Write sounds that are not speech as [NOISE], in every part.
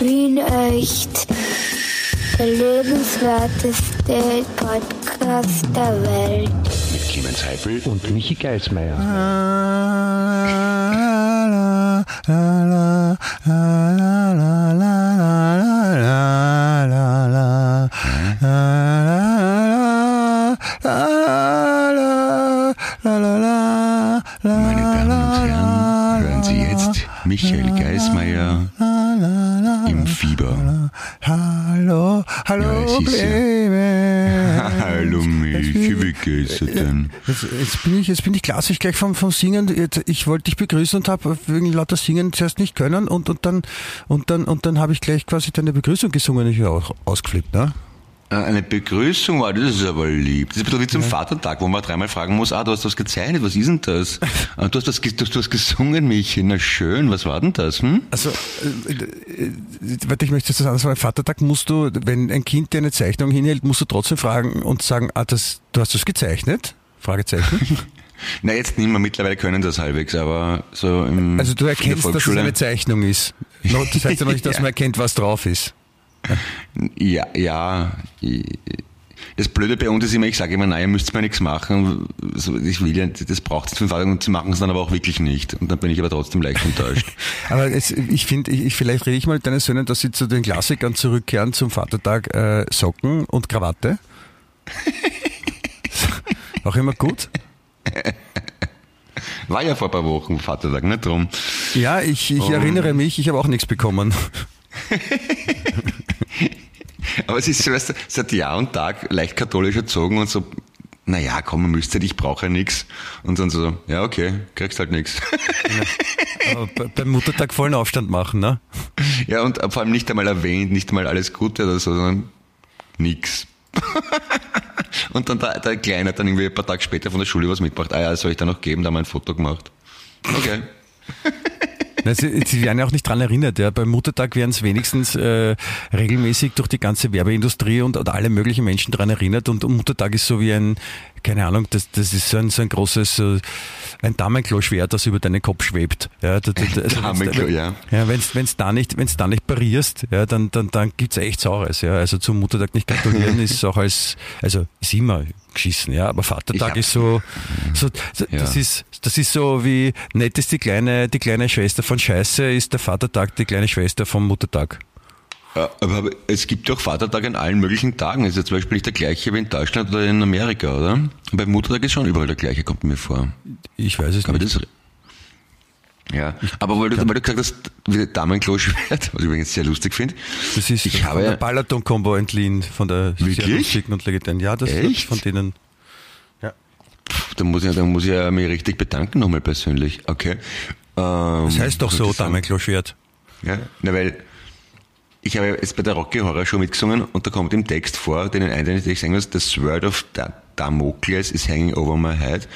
Wien echt. Der lebenswerteste Podcast der Welt. Mit Clemens Heifel und Michi Geismeier. Meine Jetzt, jetzt bin ich, jetzt bin ich klassisch gleich vom, vom Singen. Jetzt, ich wollte dich begrüßen und habe wegen lauter Singen zuerst nicht können und, und dann, und dann, und dann habe ich gleich quasi deine Begrüßung gesungen und ich bin auch ausgeflippt, ne? Äh, Eine Begrüßung war, das ist aber lieb. Das ist ein bisschen wie zum Vatertag, wo man dreimal fragen muss, ah, du hast was gezeichnet, was ist denn das? Ah, Du hast was, ge- du hast gesungen, Michi, na schön, was war denn das, hm? Also, äh, äh, warte, ich möchte das anders sagen. Vatertag musst du, wenn ein Kind dir eine Zeichnung hinhält, musst du trotzdem fragen und sagen, ah, das, du hast das gezeichnet? Fragezeichen. [LAUGHS] Na, jetzt nicht mehr, mittlerweile können das halbwegs, aber so im, Also du erkennst, dass es eine Zeichnung ist. Das heißt ja noch nicht, dass [LAUGHS] man erkennt, was drauf ist. Ja, ja. Das Blöde bei uns ist immer, ich sage immer, nein, ihr müsst mir nichts machen. Ich will ja, das braucht es fünf Tage und sie machen es dann aber auch wirklich nicht. Und dann bin ich aber trotzdem leicht enttäuscht. [LAUGHS] Aber es, ich finde, ich, vielleicht rede ich mal mit deinen Söhnen, dass sie zu den Klassikern zurückkehren zum Vatertag äh, Socken und Krawatte. Auch immer gut. [LAUGHS] War ja vor ein paar Wochen Vatertag, nicht drum. Ja, ich, ich erinnere mich, ich habe auch nichts bekommen. [LAUGHS] Aber es ist du, seit Jahr und Tag leicht katholisch erzogen und so, naja, komm, man müsste, ich brauche ja nichts. Und dann so, ja, okay, kriegst halt nichts. [LAUGHS] Be- beim Muttertag vollen Aufstand machen, ne? Ja, und vor allem nicht einmal erwähnt, nicht einmal alles Gute oder so, sondern nix. Und dann der, der Kleine hat dann irgendwie ein paar Tage später von der Schule was mitgebracht. Ah ja, soll ich da noch geben? Da haben wir ein Foto gemacht. Okay. [LAUGHS] Na, Sie, Sie werden ja auch nicht dran erinnert. Ja. Beim Muttertag werden es wenigstens äh, regelmäßig durch die ganze Werbeindustrie und, und alle möglichen Menschen dran erinnert. Und, und Muttertag ist so wie ein, keine Ahnung, das, das ist so ein, so ein großes, äh, ein Damenklo-Schwert, das über deinen Kopf schwebt. Ja, da, also Damenklo, [LAUGHS] ja. Ja, wenn's wenn's da nicht, wenn's da nicht parierst, ja, dann, dann, dann gibt's echt Saures, ja. Also zum Muttertag nicht gratulieren [LAUGHS] ist auch als, also ist immer geschissen, ja. Aber Vatertag ist so, so, so Ja. das ist, das ist so wie nett ist die kleine, die kleine Schwester von Scheiße, ist der Vatertag die kleine Schwester vom Muttertag. Aber es gibt doch Vatertag an allen möglichen Tagen. Ist ja zum Beispiel nicht der gleiche wie in Deutschland oder in Amerika, oder? Und beim Muttertag ist schon überall der gleiche, kommt mir vor. Ich weiß es Aber nicht. das ja, aber weil du, weil du gesagt hast, wie der Damenklo-Schwert, was ich übrigens sehr lustig finde. Das ist ich habe der Balaton-Combo entliehen, von der Wirklich? und legendären. Ja, das Echt? von denen. Ja. Da muss ich, da muss ich ja mich richtig bedanken nochmal persönlich. Okay. Ähm, Das heißt doch was so, sagen? Damenklo-Schwert. Ja, na, weil ich habe jetzt bei der Rocky Horror Show mitgesungen und da kommt im Text vor, den einen, den ich sagen muss, the sword of Da- Damocles is hanging over my head.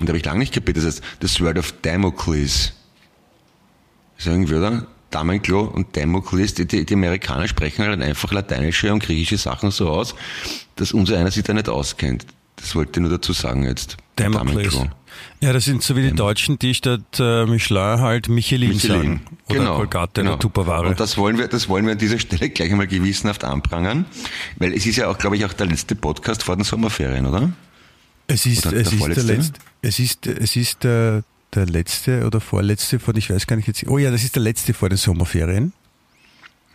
Und da habe ich lange nicht kapiert, das heißt, the sword of Damocles. Sagen wir oder? Damenklo und Damocles, die, die, die Amerikaner sprechen halt einfach lateinische und griechische Sachen so aus, dass unser einer sich da nicht auskennt. Das wollte ich nur dazu sagen jetzt. Damocles. Damenklo. Ja, das sind so wie die Deutschen, die statt äh, Michelin halt Michelin, Michelin. sagen. Oder genau, Colgate genau. oder Tupperware. Und das wollen wir, das wollen wir an dieser Stelle [LAUGHS] gleich einmal gewissenhaft anprangern, weil es ist ja auch, glaube ich, auch der letzte Podcast vor den Sommerferien, oder? Es ist, Oder es der ist der letzte, es ist, es ist der, der letzte oder vorletzte von, ich weiß gar nicht jetzt, oh ja, das ist der letzte vor den Sommerferien.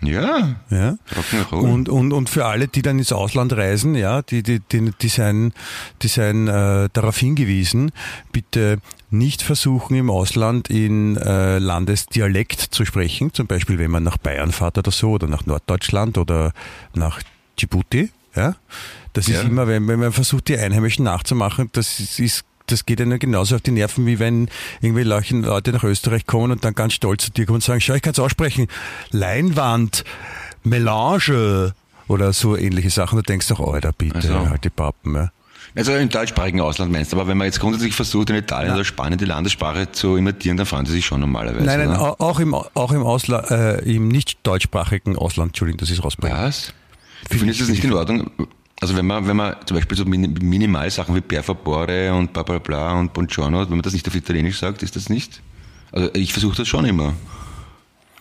Ja. Ja. Und, und, und für alle, die dann ins Ausland reisen, ja, die, die, die, die seien, die seien äh, darauf hingewiesen, bitte nicht versuchen im Ausland in äh, Landesdialekt zu sprechen, zum Beispiel wenn man nach Bayern fährt oder so, oder nach Norddeutschland oder nach Djibouti, ja. Das Ja. ist immer, wenn, wenn man versucht, die Einheimischen nachzumachen, das ist, ist das geht ihnen genauso auf die Nerven, wie wenn irgendwie Leute nach Österreich kommen und dann ganz stolz zu dir kommen und sagen, schau, ich kann es aussprechen, Leinwand, Melange oder so ähnliche Sachen. Du denkst doch, Alter, bitte, Also. halt die Pappen. Ja. Also im deutschsprachigen Ausland meinst du, aber wenn man jetzt grundsätzlich versucht, in Italien oder Spanien die Landessprache zu imitieren, dann fahren sie sich schon normalerweise. Nein, nein, oder? au- auch im, auch im, Ausla äh, im nicht deutschsprachigen Ausland, Entschuldigung, das ist rausbringen. Was? Du findest das nicht in Ordnung? Also wenn man, wenn man zum Beispiel so Min- Minimalsachen wie per favore und bla bla bla und buongiorno, wenn man das nicht auf Italienisch sagt, ist das nicht? Also ich versuche das schon immer.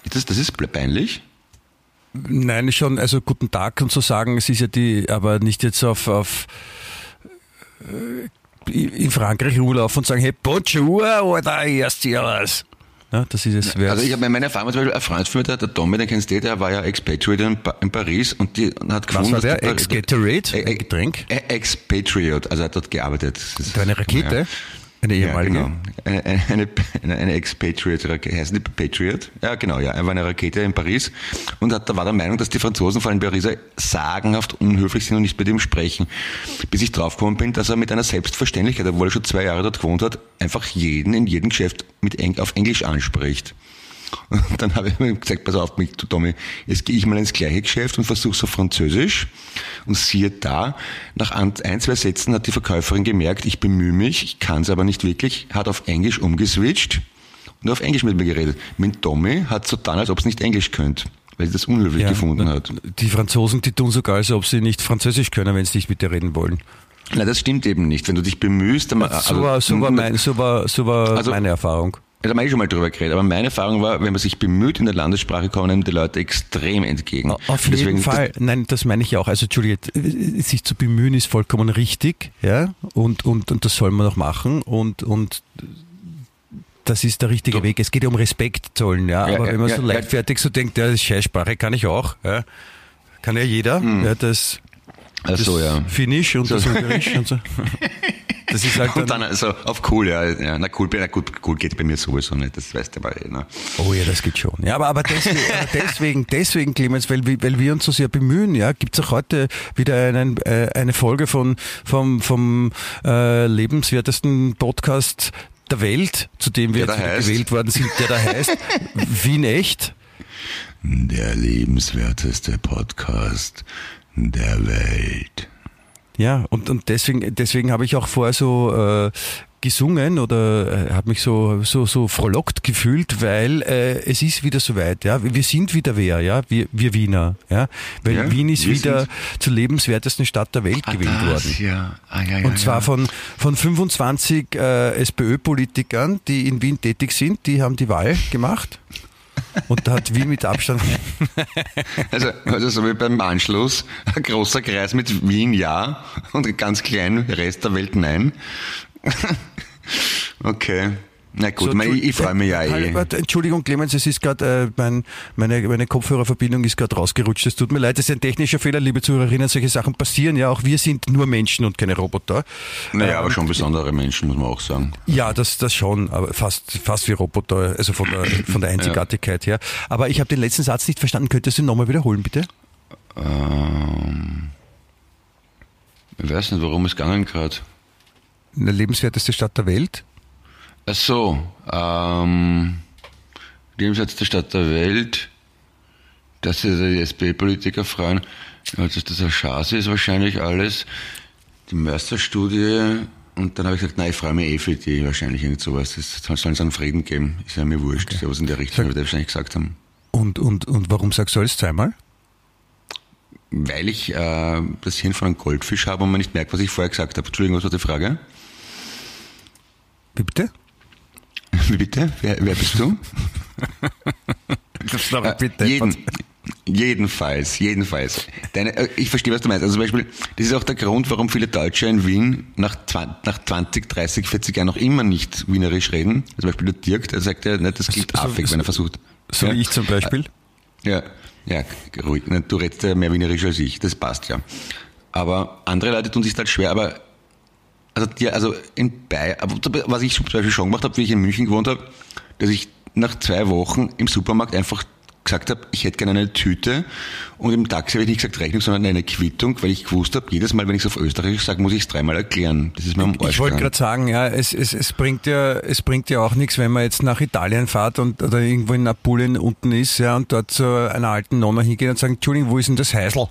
Ist das, das ist peinlich? Nein, schon, also guten Tag und so sagen, es ist ja die, aber nicht jetzt auf, auf äh, in Frankreich rumlaufen und sagen, hey, Bonjour oder erst hier was. Ja, das ist es. Also ich habe meine Erfahrung, zum Beispiel ein Freund von mir, der, der den kennst du, der war ja Expatriate in, in Paris und die und hat gefunden... Was war der? Expatriate? Ein Getränk? Expatriate, also er hat dort gearbeitet. Das ist eine Rakete? Ja. Eine ehemalige? Ja, genau. Eine, eine, eine, Ex-Patriot-Rakete, heißt die Patriot? Ja, genau, ja. Er war eine Rakete in Paris und hat, da war der Meinung, dass die Franzosen, vor allem Pariser, sagenhaft unhöflich sind und nicht mit ihm sprechen. Bis ich draufgekommen bin, dass er mit einer Selbstverständlichkeit, obwohl er schon zwei Jahre dort gewohnt hat, einfach jeden in jedem Geschäft mit Eng auf Englisch anspricht. Und [LAUGHS] dann habe ich mir gesagt, pass auf, mich, du Tommy, jetzt gehe ich mal ins gleiche Geschäft und versuche auf Französisch. Und siehe da, nach ein, zwei Sätzen hat die Verkäuferin gemerkt, ich bemühe mich, ich kann es aber nicht wirklich, hat auf Englisch umgeswitcht und auf Englisch mit mir geredet. Mit Tommy hat so dann, als ob es nicht Englisch könnte weil sie das unhöflich ja, gefunden hat. Die Franzosen, die tun sogar, als ob sie nicht Französisch können, wenn sie nicht mit dir reden wollen. Nein, das stimmt eben nicht. Wenn du dich bemühst, dann, also, so war, so war, mein, so war, so war also, meine Erfahrung. Da haben wir schon mal drüber geredet, aber meine Erfahrung war, wenn man sich bemüht in der Landessprache, kommen die Leute extrem entgegen. Auf jeden Deswegen, Fall. Das Nein, das meine ich auch. Also, Juliette, sich zu bemühen ist vollkommen richtig, ja, und, und, und das soll man auch machen und, und, das ist der richtige so. Weg. Es geht ja um Respekt zollen, ja. ja aber ja, wenn man ja, so leichtfertig so denkt, ja, das ist Scheißsprache kann ich auch, ja. Kann ja jeder, mhm. ja, das, das so, ja. Finnisch und so. das Ungarisch und so. [LAUGHS] Das ist halt dann, und dann also auf cool, ja, ja na cool, na gut, cool geht bei mir sowieso nicht, das weißt du aber eh. Ne? Oh ja, das geht schon. Ja, aber, aber deswegen, [LAUGHS] deswegen, deswegen, Clemens, weil, weil wir uns so sehr bemühen, ja, gibt es auch heute wieder einen, äh, eine Folge von, vom, vom äh, lebenswertesten Podcast der Welt, zu dem wir jetzt gewählt worden sind, der da heißt [LAUGHS] Wien echt. Der lebenswerteste Podcast der Welt. Ja, und, und deswegen, deswegen habe ich auch vorher so äh, gesungen oder äh, habe mich so, so, so frohlockt gefühlt, weil äh, es ist wieder soweit. Ja? Wir sind wieder wer, ja? wir, wir Wiener. Ja? Weil ja, Wien ist wieder zur lebenswertesten Stadt der Welt ah, gewählt das, worden. Ja. Ah, ja, ja, Und zwar von, von 25 äh, SPÖ-Politikern, die in Wien tätig sind, die haben die Wahl gemacht. Und da hat Wien mit Abstand. [LAUGHS] Also, also so wie beim Anschluss, ein großer Kreis mit Wien ja und ganz klein Rest der Welt nein. [LAUGHS] Okay. Na gut, so, mein, ich, freue mich ja eh. Entschuldigung, Clemens, es ist gerade, äh, mein, meine, meine Kopfhörerverbindung ist gerade rausgerutscht. Es tut mir leid, das ist ein technischer Fehler, liebe Zuhörerinnen. Solche Sachen passieren ja auch. Wir sind nur Menschen und keine Roboter. Naja, ähm, aber schon besondere Menschen, muss man auch sagen. Ja, das, das schon, aber fast, fast wie Roboter, also von der, von der Einzigartigkeit ja. her. Aber ich habe den letzten Satz nicht verstanden. Könntest du ihn nochmal wiederholen, bitte? Ähm, ich weiß nicht, warum es gegangen gerade. Eine lebenswerteste Stadt der Welt? Ach so, ähm, lebenswerteste Stadt der Welt, dass sich die SP-Politiker freuen, dass das eine Chance ist wahrscheinlich alles. Die Mörster-Studie und dann habe ich gesagt, nein, ich freue mich eh für die wahrscheinlich irgend sowas. Es soll es einen Frieden geben. Ist ja mir wurscht. Okay. Sowas in der Richtung, wie wir wahrscheinlich gesagt haben. Und, und, und warum sagst du alles zweimal? Weil ich äh, das Hirn von einem Goldfisch habe und man nicht merkt, was ich vorher gesagt habe. Entschuldigung, was war die Frage? Wie bitte? Wie [LAUGHS] bitte? Wer, wer bist du? das äh, bitte. Jeden, jedenfalls, jedenfalls. Deine, äh, ich verstehe, was du meinst. Also zum Beispiel, das ist auch der Grund, warum viele Deutsche in Wien nach, 20, nach 20, 30, 40 Jahren noch immer nicht wienerisch reden. Zum Beispiel der Dirk, der sagt ja, nicht, das klingt so, affig, so, wenn er versucht. So ja. wie ich zum Beispiel? Ja, ja, ruhig. Du redest ja mehr wienerisch als ich, das passt ja. Aber andere Leute tun sich halt schwer, aber also, die, also in Bayern, was ich zum Beispiel schon gemacht habe, wie ich in München gewohnt habe, dass ich nach zwei Wochen im Supermarkt einfach gesagt habe, ich hätte gerne eine Tüte und im Taxi habe ich nicht gesagt Rechnung, sondern eine Quittung, weil ich gewusst habe, jedes Mal, wenn ich es auf Österreichisch sage, muss ich es dreimal erklären. Das ist mir am Arsch Ich wollte gerade sagen, ja, es, es, es bringt ja, es bringt ja auch nichts, wenn man jetzt nach Italien fährt und oder irgendwo in Apulien unten ist, ja, und dort zu einer alten Nonna hingeht und sagt, Entschuldigung, wo ist denn das Heisel?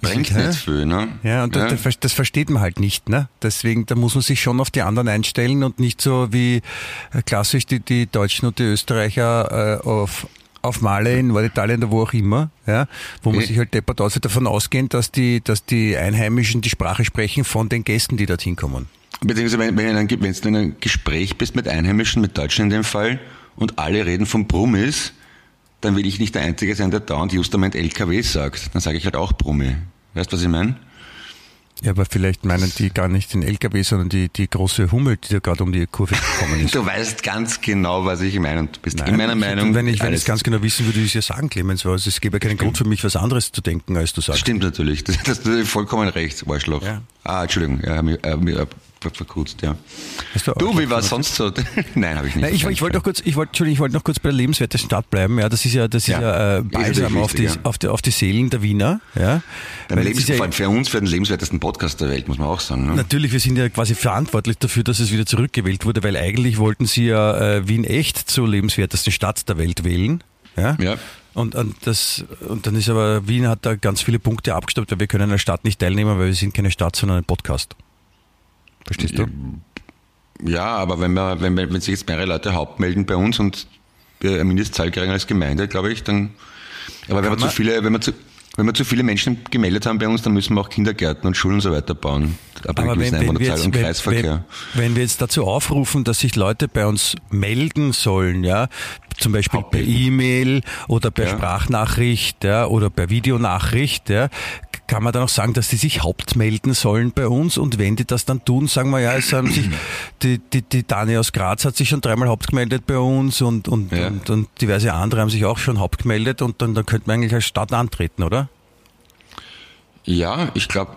Bringt nicht viel, ne? Ja, und ja. Das, das, versteht man halt nicht, ne? Deswegen, da muss man sich schon auf die anderen einstellen und nicht so wie äh, klassisch die, die Deutschen und die Österreicher äh, auf auf Male in Norditalien oder wo auch immer, ja, wo man okay. sich halt deppert aus, davon ausgehen, dass die, dass die Einheimischen die Sprache sprechen von den Gästen, die dorthin kommen. Beziehungsweise wenn, wenn, wenn du in einem Gespräch bist mit Einheimischen, mit Deutschen in dem Fall, und alle reden von Brummis, dann will ich nicht der Einzige sein, der dauernd Justament LKW sagt. Dann sage ich halt auch Brummi. Weißt du, was ich meine? Ja, aber vielleicht meinen die gar nicht den LKW, sondern die, die große Hummel, die da gerade um die Kurve gekommen [LAUGHS] ist. Du weißt ganz genau, was ich meine und du bist Nein, in meiner Meinung. Wenn ich, wenn ich alles- es ganz genau wissen würde, würde ich es ja sagen, Clemens, weil es gäbe ja keinen Grund für mich, was anderes zu denken, als du sagst. stimmt natürlich. [LAUGHS] Das, das, das ist vollkommen recht, Arschloch. Ja. Ah, Entschuldigung, ja, mir, äh, mir äh, verkürzt, ja. Hast du Du, wie war es sonst so? [LAUGHS] Nein, habe ich nicht. Nein, ich, ich wollte noch kurz, ich wollte, Entschuldigung, ich wollte noch kurz bei der lebenswertesten Stadt bleiben. Ja, das ist ja, das ist Ja. äh, balsam auf ja. auf die, auf die Seelen der Wiener. Ja, Lebens, ja, für uns, für den lebenswertesten Podcast der Welt, muss man auch sagen. Ne? Natürlich, wir sind ja quasi verantwortlich dafür, dass es wieder zurückgewählt wurde, weil eigentlich wollten sie ja äh, Wien echt zur lebenswertesten Stadt der Welt wählen. Ja. Ja. Und, und, das, und dann ist aber, Wien hat da ganz viele Punkte abgestoppt, weil wir können der Stadt nicht teilnehmen, weil wir sind keine Stadt, sondern ein Podcast. Verstehst du? Ja, aber wenn, wir, wenn, wenn sich jetzt mehrere Leute hauptmelden bei uns und wir eine Mindestzahl kriegen als Gemeinde, glaube ich, dann. Aber wenn wir, zu viele, wenn, wir zu, wenn wir zu viele Menschen gemeldet haben bei uns, dann müssen wir auch Kindergärten und Schulen und so weiter bauen. Aber, Aber wenn, wenn, wir jetzt, und Kreisverkehr. wenn, wenn wir jetzt dazu aufrufen, dass sich Leute bei uns melden sollen, ja, zum Beispiel per. E-Mail oder per Ja. Sprachnachricht ja, oder per Videonachricht, ja, kann man dann auch sagen, dass die sich hauptmelden sollen bei uns und wenn die das dann tun, sagen wir ja, es haben sich [CLEARS THROAT] die, die, die Dani aus Graz hat sich schon dreimal hauptgemeldet bei uns und, und, Ja. und, und diverse andere haben sich auch schon hauptgemeldet und dann, dann könnte man eigentlich als Stadt antreten, oder? Ja, ich glaube,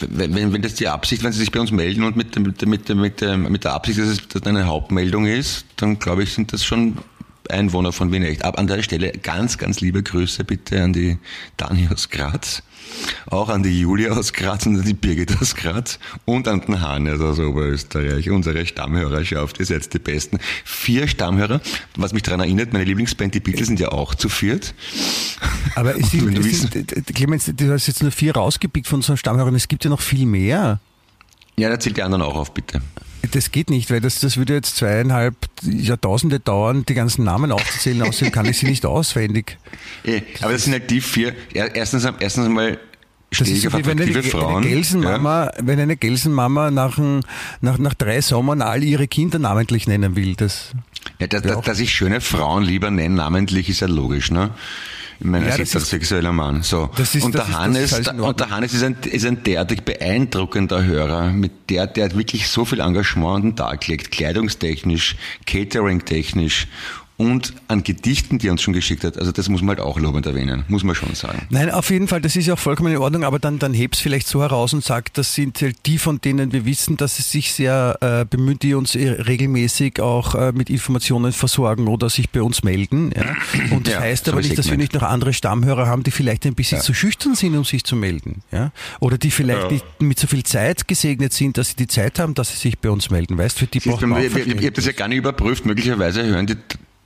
wenn, wenn, wenn das die Absicht, wenn sie sich bei uns melden und mit, mit, der- mit, mit, der, mit der Absicht, dass es eine Hauptmeldung ist, dann glaube ich, sind das schon Einwohner von Wien echt. Aber an der Stelle ganz, ganz liebe Grüße bitte an die Dani aus Graz, auch an die Julia aus Graz und an die Birgit aus Graz und an den Hannes aus Oberösterreich, unsere Stammhörerschaft, ihr seid die Besten. Vier Stammhörer, was mich daran erinnert, meine Lieblingsband, die Beatles, sind ja auch zu viert. Aber es [LAUGHS] sind, du es sind, äh, Clemens, du hast jetzt nur vier rausgepickt von unseren Stammhörern, es gibt ja noch viel mehr. Ja, dann zählt die anderen auch auf, bitte. Das geht nicht, weil das, das würde jetzt zweieinhalb Jahrtausende dauern, die ganzen Namen aufzuzählen, außerdem kann ich sie nicht auswendig. Eh, aber das sind halt die vier. Er- Erstens, erstens einmal Das ist so auf wie wenn eine, Frauen. eine Gelsenmama, wenn eine Gelsenmama nach, ein- nach, nach drei Sommern all ihre Kinder namentlich nennen will. Das, Ja, dass, Ja, dass, auch. dass ich schöne Frauen lieber nenne, namentlich, ist ja logisch, ne? Ich meine, Ja, als das ist- heterosexueller Mann. So. Das ist- und, der ist- Hannes, ist in und der Hannes ist ein, ist ein derartig beeindruckender Hörer, mit der, der hat wirklich so viel Engagement an den Tag legt, kleidungstechnisch, catering-technisch und an Gedichten, die er uns schon geschickt hat. Also das muss man halt auch lobend erwähnen, muss man schon sagen. Nein, auf jeden Fall, das ist ja auch vollkommen in Ordnung, aber dann, dann heb's vielleicht so heraus und sagt, das sind halt die, von denen wir wissen, dass sie sich sehr äh, bemühen, die uns eh regelmäßig auch äh, mit Informationen versorgen oder sich bei uns melden. Ja? [CLEARS THROAT] Und das Ja, heißt aber nicht, dass wir nicht noch andere Stammhörer haben, die vielleicht ein bisschen Ja. zu schüchtern sind, um sich zu melden. Ja? Oder die vielleicht Ja. nicht mit so viel Zeit gesegnet sind, dass sie die Zeit haben, dass sie sich bei uns melden. Weißt du, für die Siehst braucht du, man auch ich, habe das ja gar nicht überprüft. Möglicherweise hören die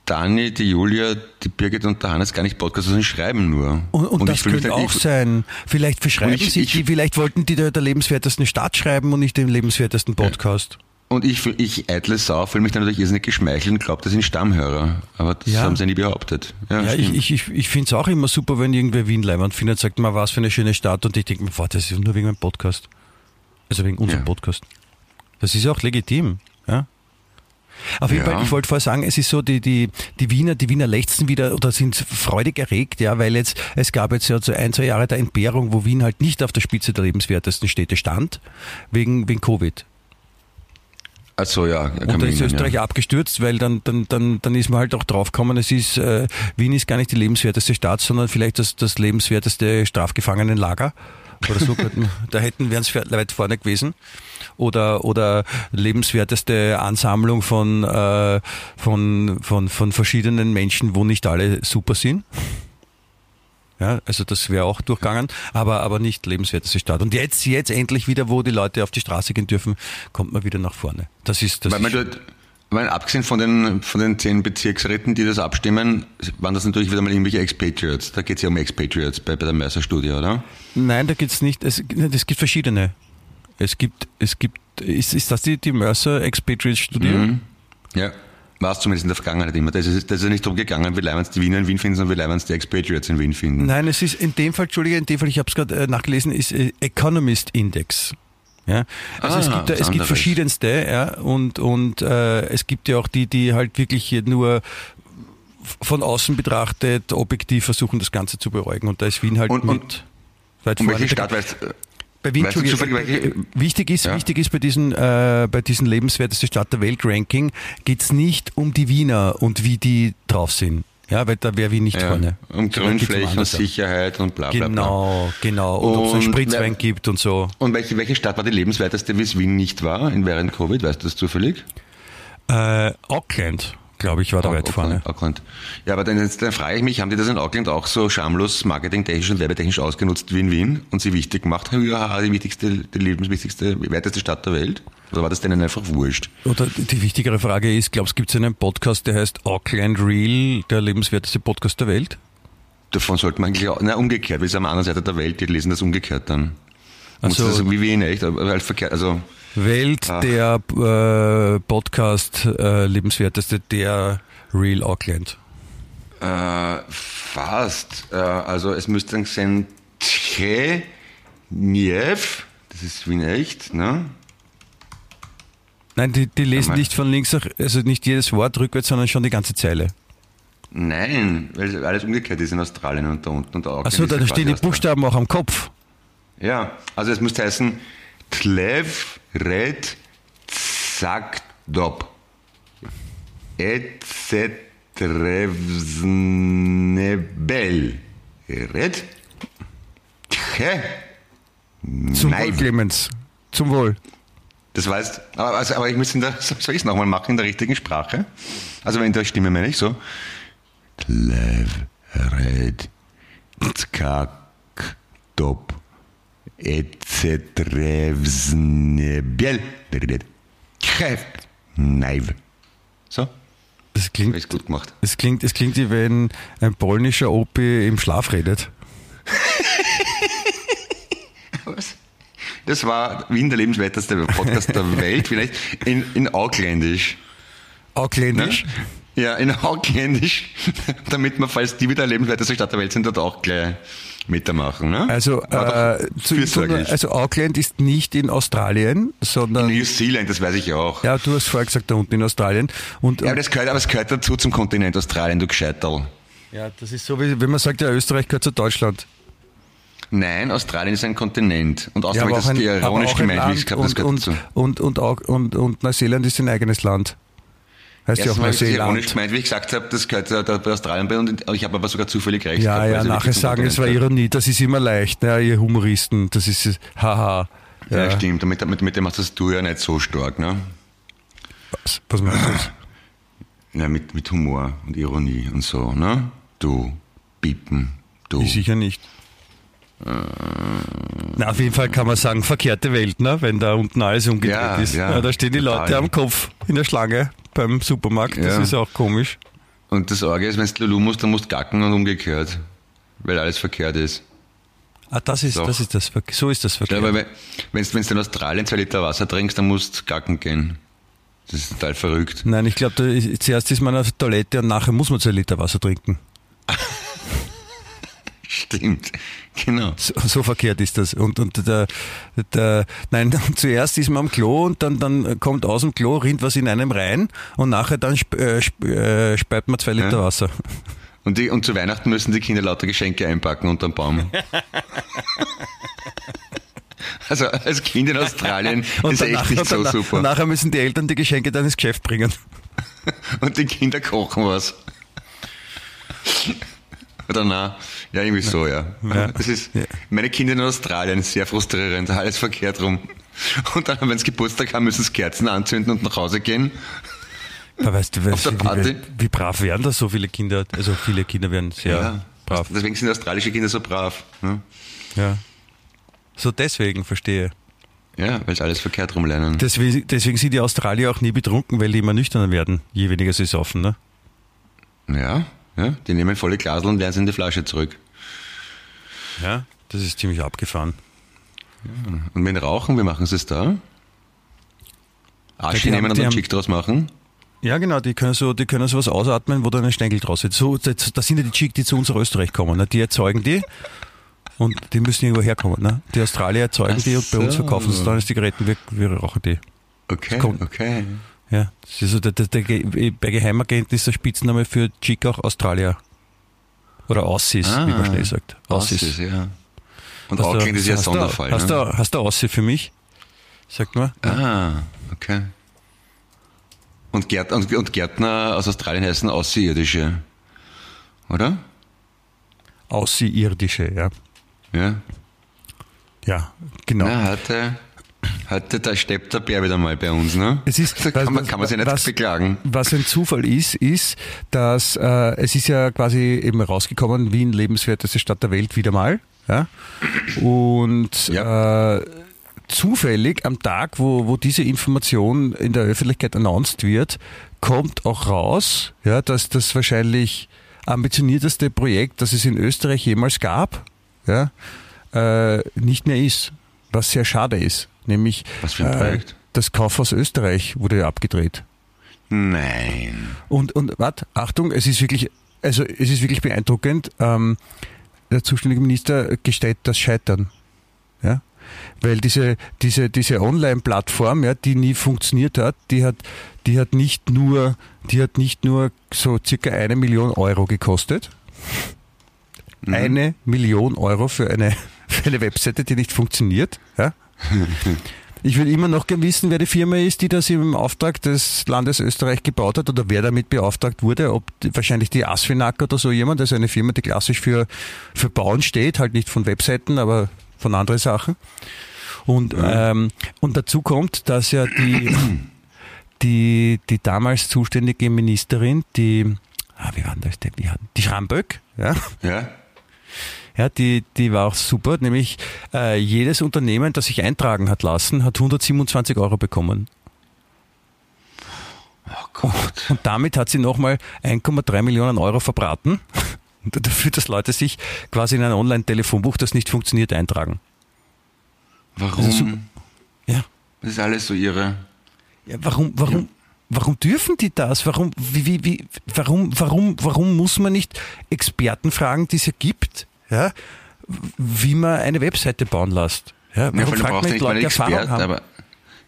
Dani, die Julia, die Birgit und der Hannes gar nicht Podcasts, sondern schreiben nur. Und, und, das fühl mich könnte auch ich, sein. Vielleicht verschreiben Und ich- sie, ich- die, vielleicht wollten die der, der lebenswertesten Stadt schreiben und nicht den lebenswertesten Podcast. Und ich, ich eitle Sau, fühle mich dann natürlich irrsinnig geschmeichelt und glaube, das sind Stammhörer. Aber das Ja. haben sie nie behauptet. Ja, Ja, ich, ich, ich, ich finde es auch immer super, wenn irgendwer Wien leibend findet, sagt mal, was für eine schöne Stadt und ich denke mir, boah, das ist nur wegen meinem Podcast. Also wegen unserem Ja. Podcast. Das ist ja auch legitim. Ja? Auf jeden Ja. Fall, ich wollte vorher sagen, es ist so, die, die, die Wiener, die Wiener lechzen wieder oder sind freudig erregt, ja, weil jetzt, es gab jetzt ja so ein, zwei Jahre der Entbehrung, wo Wien halt nicht auf der Spitze der lebenswertesten Städte stand, wegen, wegen Covid. Ach so, ja. kann Und da man ist Österreich ja. abgestürzt, weil dann, dann, dann, dann ist man halt auch draufgekommen, es ist, äh, Wien ist gar nicht die lebenswerteste Stadt, sondern vielleicht das, das lebenswerteste Strafgefangenenlager. Oder so, könnten- da hätten wir uns weit vorne gewesen. Oder, oder lebenswerteste Ansammlung von, äh, von, von, von verschiedenen Menschen, wo nicht alle super sind. Ja, also das wäre auch durchgegangen, aber, aber nicht lebenswerteste Stadt. Und jetzt, jetzt endlich wieder, wo die Leute auf die Straße gehen dürfen, kommt man wieder nach vorne. Das ist das. Weil man dort, weil abgesehen von den, von den zehn Bezirksräten, die das abstimmen, waren das natürlich wieder mal irgendwelche Expatriates. Da geht es ja um Expatriates bei, bei der Mercer-Studie, oder? nein, da gibt's nicht. Es, es gibt verschiedene. Es gibt, es gibt, ist, ist das die, die Mercer Expatriate Studie? Mhm. Ja. War es zumindest in der Vergangenheit immer. Da ist es da ist es nicht darum gegangen, wie leibend die Wiener in Wien finden, sondern wie leibend die Expatriates in Wien finden. Nein, es ist in dem Fall, Entschuldige, in dem Fall, ich habe es gerade äh, nachgelesen, ist äh, Economist Index. Ja, also es Ah, gibt, da- was es gibt verschiedenste, ja, und, und äh, es gibt ja auch die, die halt wirklich nur von außen betrachtet, objektiv versuchen, das Ganze zu beruhigen. Und da ist Wien halt Und- und- mit weit Und vorne. welche Stadt weißt du? Bei Wien, Weißt du welche- äh, wichtig ist, Ja. wichtig ist bei diesen, äh, bei diesen lebenswerteste Stadt der Welt Ranking, geht's nicht um die Wiener und wie die drauf sind. Ja, weil da wäre Wien nicht Ja, vorne. um Sondern geht's Grünflächen, anders. Sicherheit und bla bla bla. Genau, genau. Und, ob es einen Und Spritzwein wer- gibt und so. Und welche, welche Stadt war die lebenswerteste, wie es Wien nicht war in während Covid? Weißt du das zufällig? Äh, Auckland, glaube ich, war da weit vorne. Auckland. Ja, aber dann, dann frage ich mich, haben die das in Auckland auch so schamlos marketingtechnisch und werbetechnisch ausgenutzt wie in Wien und sie wichtig gemacht? Ja, die wichtigste, die lebenswichtigste, werteste Stadt der Welt? Oder war das denen einfach wurscht? Oder die wichtigere Frage ist, glaubst du, gibt es einen Podcast, der heißt Auckland Real, der lebenswerteste Podcast der Welt? Davon sollte man eigentlich auch, na umgekehrt, wir sind am anderen Seite der Welt, die lesen das umgekehrt dann. Und Also- das ist wie Wien, echt, aber halt verkehrt, also, Welt, Ach. der äh, Podcast äh, lebenswerteste, der Real Auckland. Äh, fast. Äh, also es müsste dann sein Niev, das ist Wien echt, ne? Nein, die, die lesen nicht von links nach, also nicht jedes Wort rückwärts, sondern schon die ganze Zeile. Nein, weil alles umgekehrt ist in Australien und da unten und da auch. Achso, da stehen die Buchstaben auch am Kopf. Ja, also es müsste heißen Tlev Red Zack Dop. Etzetrevsnebel. Red? Tche? Zum. Wohl, Clemens. Zum Wohl. Das weißt, aber, also, aber ich muss in der, [LAUGHS] soll ich es nochmal machen, in der richtigen Sprache? Also in der Stimme meine ich so. Tlev, Red, Skak, Top, Etzetrevsnebiel, Kräft, Neiv. So, Das habe klingt, gut gemacht. es klingt, es klingt wie wenn ein polnischer Opi im Schlaf redet. [LAUGHS] Was? Das war Wien der lebenswerteste Podcast der [LAUGHS] Welt, vielleicht in, in Auckländisch. Auckländisch? Ja, in Auckländisch, [LAUGHS] damit wir, falls die wieder lebenswerteste Stadt der Welt sind, dort auch gleich mitmachen. Ne? Also, äh, zu, fürsorglich. also Auckland ist nicht in Australien, sondern New Zealand, das weiß ich auch. Ja, ja, du hast vorher gesagt, da unten in Australien. Und, aber, das gehört, aber es gehört dazu zum Kontinent Australien, du Gescheiterl. ja, das ist so, wie wenn man sagt, ja, Österreich gehört zu Deutschland. Nein, Australien ist ein Kontinent. Und Ja, habe auch ich ein, ironisch gemeint, wie ich das und, und, und, und, und Neuseeland ist ein eigenes Land. Heißt ja auch Neuseeland. gemeint, wie ich gesagt habe, das gehört da, da bei Australien bei und ich habe aber sogar zufällig recht. Ja, ja, nachher sagen, es war Ironie, das ist immer leicht, ja, ihr Humoristen, das ist, haha. gehört. Ja, stimmt. Mit, mit, mit dem machst das du ja nicht so stark, ne? Was, was meinst du? Ja, mit, mit Humor und Ironie und so, ne? Du, Piepen, du. Ich sicher nicht. Na, auf jeden Fall kann man sagen, verkehrte Welt, ne? wenn da unten alles umgedreht Ja, ist. ja, da stehen die total. Leute am Kopf in der Schlange beim Supermarkt, das Ja. ist auch komisch. Und das Orge ist, wenn du Lulu musst, dann musst du gacken und umgekehrt. Weil alles verkehrt ist. Ah, das ist, Doch. das ist das, so ist das Ja, verkehrt. aber wenn wenn du in Australien zwei Liter Wasser trinkst, dann musst du gacken gehen. Das ist total verrückt. Nein, ich glaube, zuerst ist man auf der Toilette und nachher muss man zwei Liter Wasser trinken. [LAUGHS] [LAUGHS] Stimmt. Genau. So, so verkehrt ist das. Und, und der, der, nein, [LAUGHS] zuerst ist man am Klo und dann, dann kommt aus dem Klo, rinnt was in einem rein und nachher dann sp äh, sp äh, speit man zwei Liter Ja. Wasser. Und, die, und zu Weihnachten müssen die Kinder lauter Geschenke einpacken unterm Baum. [LAUGHS] Also als Kind in Australien ist ja echt nicht und so danach, super. Und nachher müssen die Eltern die Geschenke dann ins Geschäft bringen. Und die Kinder kochen was. Oder na, ja, irgendwie so, ja. Ja. Das ist, Ja. meine Kinder in Australien, sehr frustrierend, alles verkehrt rum. Und dann, wenn sie Geburtstag haben, müssen sie Kerzen anzünden und nach Hause gehen. Aber weißt du, der wie, wie, wie brav wären das so viele Kinder? Also viele Kinder werden sehr brav. Deswegen sind australische Kinder so brav. Ne? Ja. So deswegen, verstehe. Ja, weil sie alles verkehrt rumlernen. Deswegen, deswegen sind die Australier auch nie betrunken, weil die immer nüchterner werden, je weniger sie saufen. Ne? Ja, ja, die nehmen volle Glasel und lernen sie in die Flasche zurück. Ja. Das ist ziemlich abgefahren. Und wenn Rauchen, wie machen sie es da? Asche die haben- nehmen und die einen Chick draus machen? Ja, genau, die können so, die können sowas ausatmen, wo dann ein Stängel draus ist. So, das, das sind ja die Chick, die zu uns nach Österreich kommen. Ne? Die erzeugen die und die müssen irgendwo herkommen. Ne? Die Australier erzeugen Ach die und bei uns verkaufen sie dann als Zigaretten, wir, wir rauchen die. Okay, kommt- okay. Ja, das ist so der, der, der, bei Geheimagenten ist der Spitzname für Chick auch Australier. Oder Aussies, wie man Ah, schnell sagt. Aussies, Aussies. ja. Und Hast du- Auckland ist ja du- Sonderfall. Hast ne? du, hast du Aussie für mich? Sagt mal. Ah, okay. Und, Gärt, und, und Gärtner aus Australien heißen Außerirdische. Oder? Aussieirdische, ja. Ja. Ja, genau. Na, heute, heute da steppt der Bär wieder mal bei uns, ne? Es ist- da kann, man, was- kann man sich nicht was- beklagen. Was ein Zufall ist, ist, dass äh, es ist ja quasi eben rausgekommen, Wien lebenswerteste Stadt der Welt wieder mal. Ja? Und Ja. äh, zufällig am Tag, wo, wo diese Information in der Öffentlichkeit announced wird, kommt auch raus, ja, dass das wahrscheinlich ambitionierteste Projekt, das es in Österreich jemals gab, ja, äh, nicht mehr ist. Was sehr schade ist. Nämlich Was für ein äh, Projekt? das Kaufhaus Österreich wurde abgedreht. Nein. Und, und warte, Achtung, es ist wirklich, also es ist wirklich beeindruckend. Ähm, der zuständige Minister gesteht das Scheitern. Ja? Weil diese, diese, diese Online-Plattform, ja, die nie funktioniert hat, die hat, die hat nicht nur, die hat nicht nur so circa eine Million Euro gekostet. Eine Million Euro für eine, [LAUGHS] für eine Webseite, die nicht funktioniert. Ja? [LAUGHS] Ich will immer noch gerne wissen, wer die Firma ist, die das im Auftrag des Landes Österreich gebaut hat oder wer damit beauftragt wurde. Ob wahrscheinlich die Asfinag oder so jemand, also eine Firma, die klassisch für, für Bauen steht, halt nicht von Webseiten, aber von anderen Sachen. Und, ähm, und dazu kommt, dass ja die, [CLEARS THROAT] die, die damals zuständige Ministerin, die, ah, wie war denn das, denn? die, die Schramböck, ja, Ja? Ja, die, die war auch super, nämlich äh, jedes Unternehmen, das sich eintragen hat lassen, hat 127 Euro bekommen. Oh Gott. Und damit hat sie nochmal 1,3 Millionen Euro verbraten, dafür, dass Leute sich quasi in ein Online-Telefonbuch, das nicht funktioniert, eintragen. Warum? Also so- Ja. Das ist alles so ihre. ja warum, warum, warum dürfen die das? Warum, wie, wie, warum, warum, warum muss man nicht Experten fragen, die es ja gibt, ja, wie man eine Webseite bauen lässt? Ja, Ja, warum allem fragt man nicht Leute, haben? aber,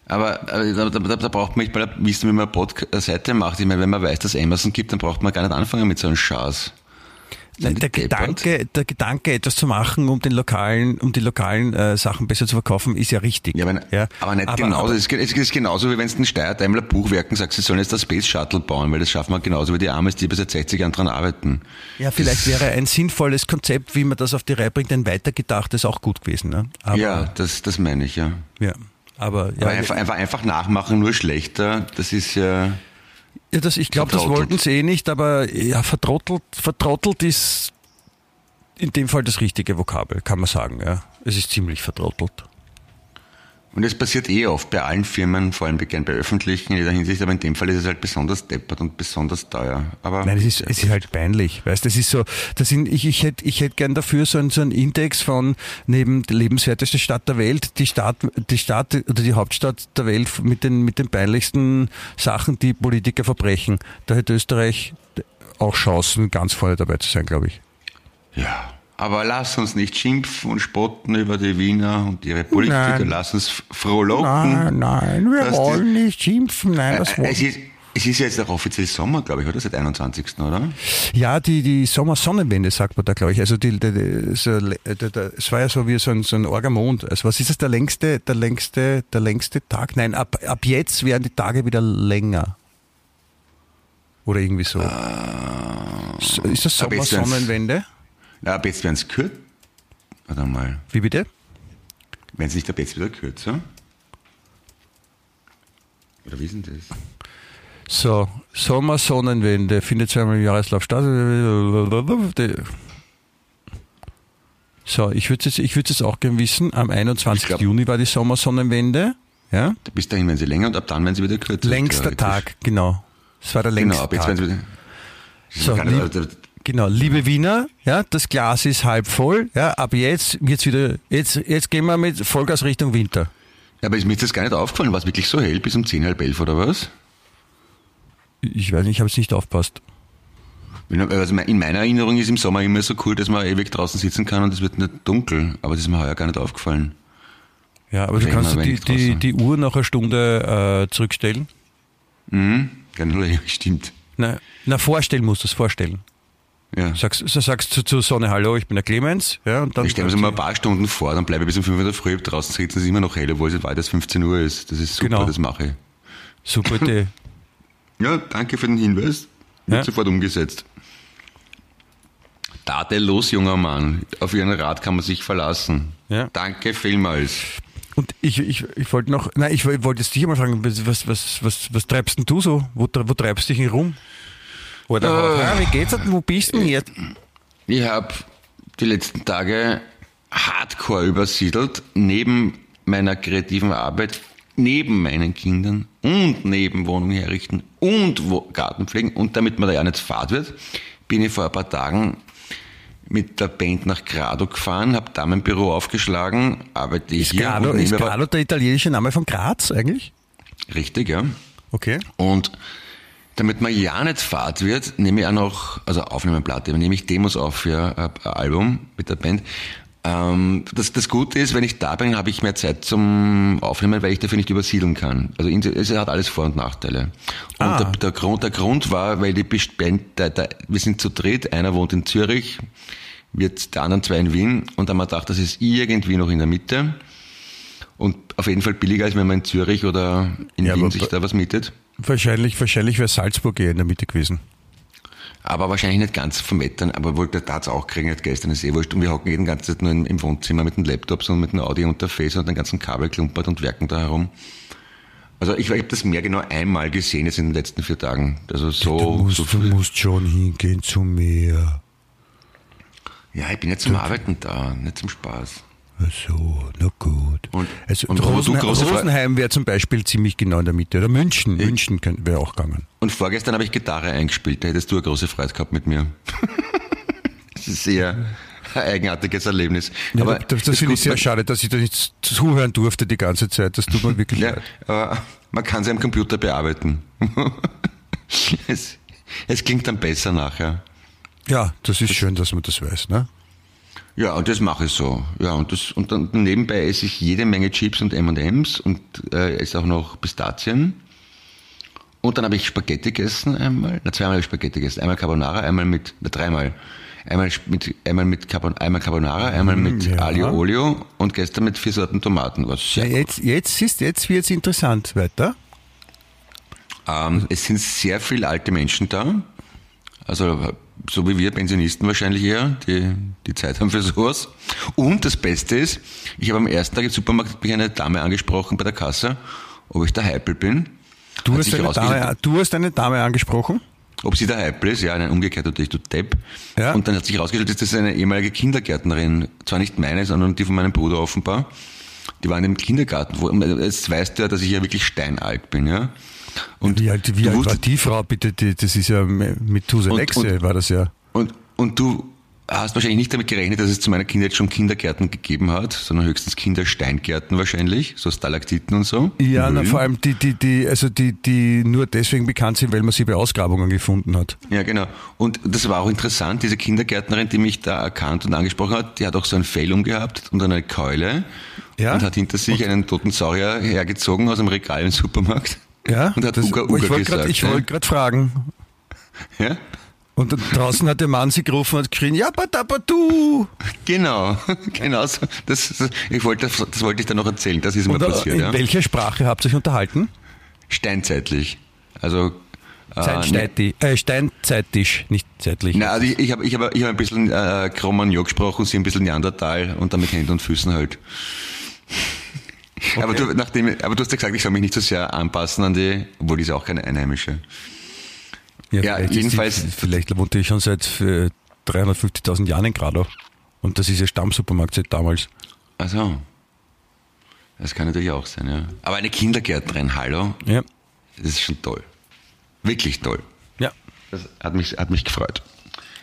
aber, aber da, da, da, braucht man nicht mal wissen, wie man eine Pod-Seite macht. Ich meine, wenn man weiß, dass es Amazon gibt, dann braucht man gar nicht anfangen mit so einem Schaß. Der. Gedanke, der Gedanke, etwas zu machen, um den lokalen, um die lokalen äh, Sachen besser zu verkaufen, ist ja richtig. Ja, aber, ja. aber nicht genauso. Es ist, es ist genauso, wie wenn es den Steyr-Daimler Buchwerken sagst, sie sollen jetzt das Space Shuttle bauen, weil das schaffen wir genauso wie die Amis, die seit 60 Jahren dran arbeiten. Ja, vielleicht wäre ein sinnvolles Konzept, wie man das auf die Reihe bringt, ein weitergedachtes auch gut gewesen. Ne? Aber, ja, das, das meine ich, ja. ja. Aber, ja, Aber einfach, einfach, einfach nachmachen, nur schlechter, das ist ja, ja das, ich glaube, das wollten sie eh nicht, aber ja, vertrottelt, vertrottelt ist in dem Fall das richtige Vokabel, kann man sagen. Ja. Es ist ziemlich vertrottelt. Und es passiert eh oft bei allen Firmen, vor allem gern bei öffentlichen in jeder Hinsicht, aber in dem Fall ist es halt besonders deppert und besonders teuer. Aber Nein, es ist, es ist halt peinlich, weißt das ist so, das sind, ich, ich hätte ich hätte gern dafür so einen, so einen Index von neben der lebenswerteste Stadt der Welt, die Stadt, die Stadt oder die Hauptstadt der Welt mit den, mit den peinlichsten Sachen, die Politiker verbrechen. Da hätte Österreich auch Chancen, ganz vorne dabei zu sein, glaube ich. Ja, aber lass uns nicht schimpfen und spotten über die Wiener und ihre Politiker. Nein. Lass uns frohlocken. Nein, nein, wir die- wollen nicht schimpfen, nein, das Äh, wollen es, ist, es ist ja jetzt auch offiziell Sommer, glaube ich, oder? Seit 21. oder? Ja, die, die Sommersonnenwende sagt man da, glaube ich. Also die, die, die, so, es war ja so wie so ein, so ein Orgamond. Also was ist das, der längste, der längste, der längste Tag? Nein, ab, ab jetzt werden die Tage wieder länger. Oder irgendwie so. So, ist das Sommersonnenwende? Ja, ab jetzt werden es kürzer. Warte mal. Wie bitte? Werden es nicht ab jetzt wieder kürzer? Oder wie ist denn das? So, Sommersonnenwende findet zweimal im Jahreslauf statt. So, ich würde es würd's jetzt auch gerne wissen. Am 21. Ich glaub- Juni war die Sommersonnenwende. Ja? Bis dahin werden sie länger und ab dann werden sie wieder kürzer. Längster. Tag, genau. Es war der längste Genau, ab jetzt Tag. werden sie wieder. So, lieb- also, Genau, liebe Wiener, ja, das Glas ist halb voll, ja, ab jetzt wird's wieder, jetzt, jetzt gehen wir mit Vollgas Richtung Winter. Ja, aber ist mir jetzt das gar nicht aufgefallen. War es wirklich so hell bis um 10, halb elf oder was? Ich weiß nicht, ich habe es nicht aufpasst. Also in meiner Erinnerung ist im Sommer immer so cool, dass man ewig draußen sitzen kann und es wird nicht dunkel. Aber das ist mir heuer gar nicht aufgefallen. Ja, aber du Reden kannst du die, die, die Uhr nach einer Stunde äh, zurückstellen. Mhm. Genau, [LAUGHS] stimmt. Na, na vorstellen musst du es vorstellen. Ja. Sagst, sagst du zu Sonne, hallo, ich bin der Clemens. Ja, und dann Ich stelle mir so mal ein paar Stunden vor, dann bleibe ich bis um 5 Uhr früh draußen sitzen, es ist immer noch hell, obwohl es weit als 15 Uhr ist. Das ist super, Genau. das mache ich. Super Idee. [LAUGHS] Ja, danke für den Hinweis. Wird Ja. sofort umgesetzt. Tadellos, junger Mann. Auf Ihren Rat kann man sich verlassen. Ja. Danke vielmals. Und ich, ich, ich wollte noch, nein, ich wollte jetzt dich mal fragen, was, was, was, was treibst denn du so? Wo, wo treibst du dich rum? Oder Äh. ja, wie geht's denn? Wo bist du denn jetzt? Ich habe die letzten Tage hardcore übersiedelt, neben meiner kreativen Arbeit, neben meinen Kindern und neben Wohnung herrichten und Garten pflegen und damit man da ja nicht fad wird, bin ich vor ein paar Tagen mit der Band nach Grado gefahren, habe da mein Büro aufgeschlagen, arbeite Ist hier Grado, ist Grado der italienische Name von Graz eigentlich? Richtig, ja. Okay. Und damit man ja nicht fad wird, nehme ich auch noch, also aufnehmen Platte, nehme ich Demos auf für ein ein Album mit der Band. Ähm, das, das Gute ist, wenn ich da bin, habe ich mehr Zeit zum Aufnehmen, weil ich dafür nicht übersiedeln kann. Also es hat alles Vor- und Nachteile. Und Ah. der, der, Grund, der Grund war, weil die Band, der, der, wir sind zu dritt, einer wohnt in Zürich, wird der anderen zwei in Wien und dann haben wir gedacht, das ist irgendwie noch in der Mitte. Und auf jeden Fall billiger, als wenn man in Zürich oder in Ja, Wien sich da was mietet. Wahrscheinlich, wahrscheinlich wäre Salzburg eher in der Mitte gewesen. Aber wahrscheinlich nicht ganz vom Wettern, aber wollte der Tats auch kriegen, hat gestern, ist eh wurscht. Und wir hocken jeden ganze Zeit nur im, im Wohnzimmer mit den Laptops und mit dem Audi-Interface und den ganzen Kabel klumpert und werken da herum. Also ich, ich habe das Meer genau einmal gesehen jetzt in den letzten vier Tagen. Also so, du, musst, so du musst schon hingehen zum Meer. Ja, ich bin jetzt zum Arbeiten da, nicht zum Spaß. Ach so, na gut. Und- also und Rosenheim, Rosenheim wäre zum Beispiel ziemlich genau in der Mitte. Oder München. München wäre auch gegangen. Und vorgestern habe ich Gitarre eingespielt, da hättest du eine große Freude gehabt mit mir. [LAUGHS] das ist sehr ein eigenartiges Erlebnis. Ja, aber das das finde ich sehr schade, dass ich da nicht zuhören durfte die ganze Zeit. Das tut mir [LAUGHS] wirklich Ja, leid. aber man kann sie am Computer bearbeiten. [LAUGHS] es, es klingt dann besser nachher. Ja, das ist schön, dass man das weiß. Ne? Ja, und das mache ich so. Ja, und das und dann nebenbei esse ich jede Menge Chips und M&M's und äh, esse auch noch Pistazien. Und dann habe ich Spaghetti gegessen einmal, na zweimal habe ich Spaghetti gegessen, einmal Carbonara, einmal mit, na dreimal. Einmal mit, einmal mit Carbon, einmal Carbonara, einmal mit ja. Aglio Olio und gestern mit vier Sorten Tomaten. Was Ja, jetzt, jetzt ist jetzt wird's interessant. Weiter. Ähm, es sind sehr viele alte Menschen da. Also so wie wir Pensionisten wahrscheinlich eher, die die Zeit haben für sowas. Und das Beste ist, ich habe am ersten Tag im Supermarkt mich eine Dame angesprochen bei der Kasse, ob ich der Heipel bin. Du hast, eine Dame, du hast eine Dame angesprochen. ob sie der Heipel ist, ja, nein, umgekehrt natürlich, du Depp. Ja. Und dann hat sich herausgestellt, dass das eine ehemalige Kindergärtnerin, zwar nicht meine, sondern die von meinem Bruder offenbar. Die war in dem Kindergarten, wo, jetzt weißt du ja, dass ich ja wirklich steinalt bin, ja. Und Wie alt, wie alt war die Frau bitte? Die, das ist ja Und- und- war das ja. Und, und du hast wahrscheinlich nicht damit gerechnet, dass es zu meiner Kindheit schon Kindergärten gegeben hat, sondern höchstens Kindersteingärten wahrscheinlich, so Stalaktiten und so. Ja, na, vor allem die, die, die, also die, die nur deswegen bekannt sind, weil man sie bei Ausgrabungen gefunden hat. Ja, genau. Und das war auch interessant, diese Kindergärtnerin, die mich da erkannt und angesprochen hat, die hat auch so ein Fell umgehabt und eine Keule Ja? und hat hinter sich einen toten Saurier hergezogen aus dem Regal im Supermarkt. Ja, Und hat das, Uga ich Uga wollte Ich ja. wollte gerade fragen. [LAUGHS] ja? Und draußen hat der Mann sie gerufen und hat geschrien, ja, du. Genau, [LAUGHS] genau so. Das, das, ich wollte, das, wollte ich dann noch erzählen, das ist mir Und äh, passiert. in Ja. welcher Sprache habt ihr euch unterhalten? Steinzeitlich. Also äh, Zeitsteiti, äh, Steinzeitisch, nicht zeitlich. Na, also ich, ich habe ich hab, ich hab ein bisschen äh, Kromagnon gesprochen, sie ein bisschen Neandertal und dann mit Händen und Füßen halt. Aber, du, nachdem, aber du hast ja gesagt, ich soll mich nicht so sehr anpassen an die, obwohl die ist ja auch keine Einheimische. ja, vielleicht ist jedenfalls- Die, vielleicht wohnt die schon seit äh, 350.000 Jahren in Gradau. Und das ist ihr Stammsupermarkt seit damals. Also, das kann natürlich auch sein, ja. Aber eine Kindergärtnerin, hallo, Ja. das ist schon toll. Wirklich toll. Ja. Das hat mich, hat mich gefreut.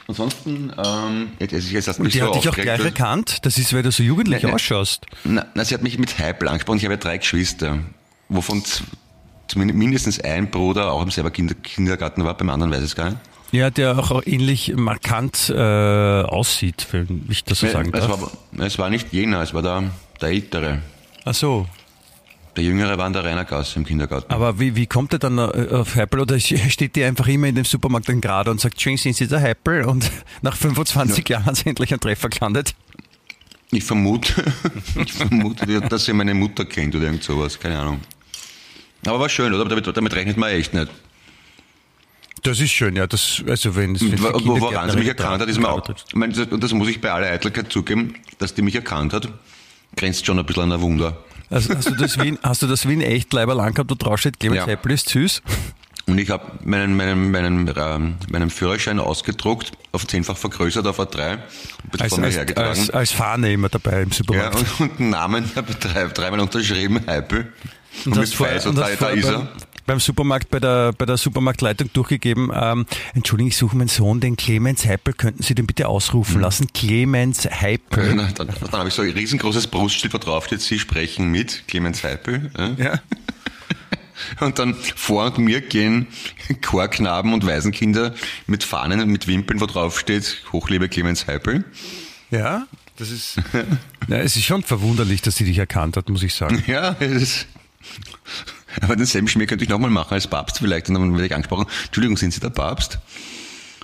Ansonsten, ähm, jetzt, jetzt, jetzt mich die so hat dich auch gleich erkannt. Das ist, weil du so jugendlich Nein, nein. ausschaust. Na, na, sie hat mich mit Heipel angesprochen. Ich habe ja drei Geschwister, wovon mindestens ein Bruder auch im selber Kinder, Kindergarten war, beim anderen weiß ich es gar nicht. Ja, der auch ähnlich markant äh, aussieht, wenn ich das so sagen es, darf. war, es war nicht jener, es war der, der Ältere. Ach so. Der Jüngere war an der Rainer Gasse im Kindergarten. Aber wie, wie kommt er dann äh, auf Heipel? Oder [LAUGHS] steht die einfach immer in dem Supermarkt dann gerade und sagt, schön sind Sie der Heipel? Und [LAUGHS] nach 25 ja. Jahren hat sie endlich einen Treffer gelandet. Ich vermute, [LAUGHS] ich vermute, dass sie meine Mutter kennt oder irgend sowas, keine Ahnung. Aber war schön, oder? Damit, damit rechnet man echt nicht. Das ist schön, ja. Das, also wenn es Woran sie mich erkannt hat, ist mir auch, und das muss ich bei aller Eitelkeit zugeben, dass die mich erkannt hat, grenzt schon ein bisschen an ein Wunder. Also hast du das Wien, hast du das Wien echt Leiber lang gehabt, wo drauf steht, Clemens ja. Heppel ist süß? Und ich habe meinen, meinen, meinen, ähm, meinen Führerschein ausgedruckt, auf zehnfach vergrößert auf A3, als, vor mir als, hergetragen. Als, als Fahne immer dabei im Supermarkt. Ja, und, und Namen [LAUGHS] drei, dreimal unterschrieben, Heipel. Und, und mit vor, Pfizer, da, da ist er beim Supermarkt bei der, bei der Supermarktleitung durchgegeben, ähm, Entschuldigung, ich suche meinen Sohn, den Clemens Heipel, könnten Sie den bitte ausrufen mhm. lassen? Clemens Heipel. [LAUGHS] dann, dann, dann habe ich so ein riesengroßes Brustschild, wo drauf steht, Sie sprechen mit Clemens Heipel. Ja. ja. [LAUGHS] Und dann vor mir gehen Chorknaben und Waisenkinder mit Fahnen und mit Wimpeln, wo drauf steht, Hochliebe Clemens Heipel. Ja, das ist, [LAUGHS] ja, es ist schon verwunderlich, dass sie dich erkannt hat, muss ich sagen. Ja, es ist, [LAUGHS] aber denselben Schmier könnte ich nochmal machen als Papst vielleicht. Und dann werde ich angesprochen, Entschuldigung, sind Sie der Papst?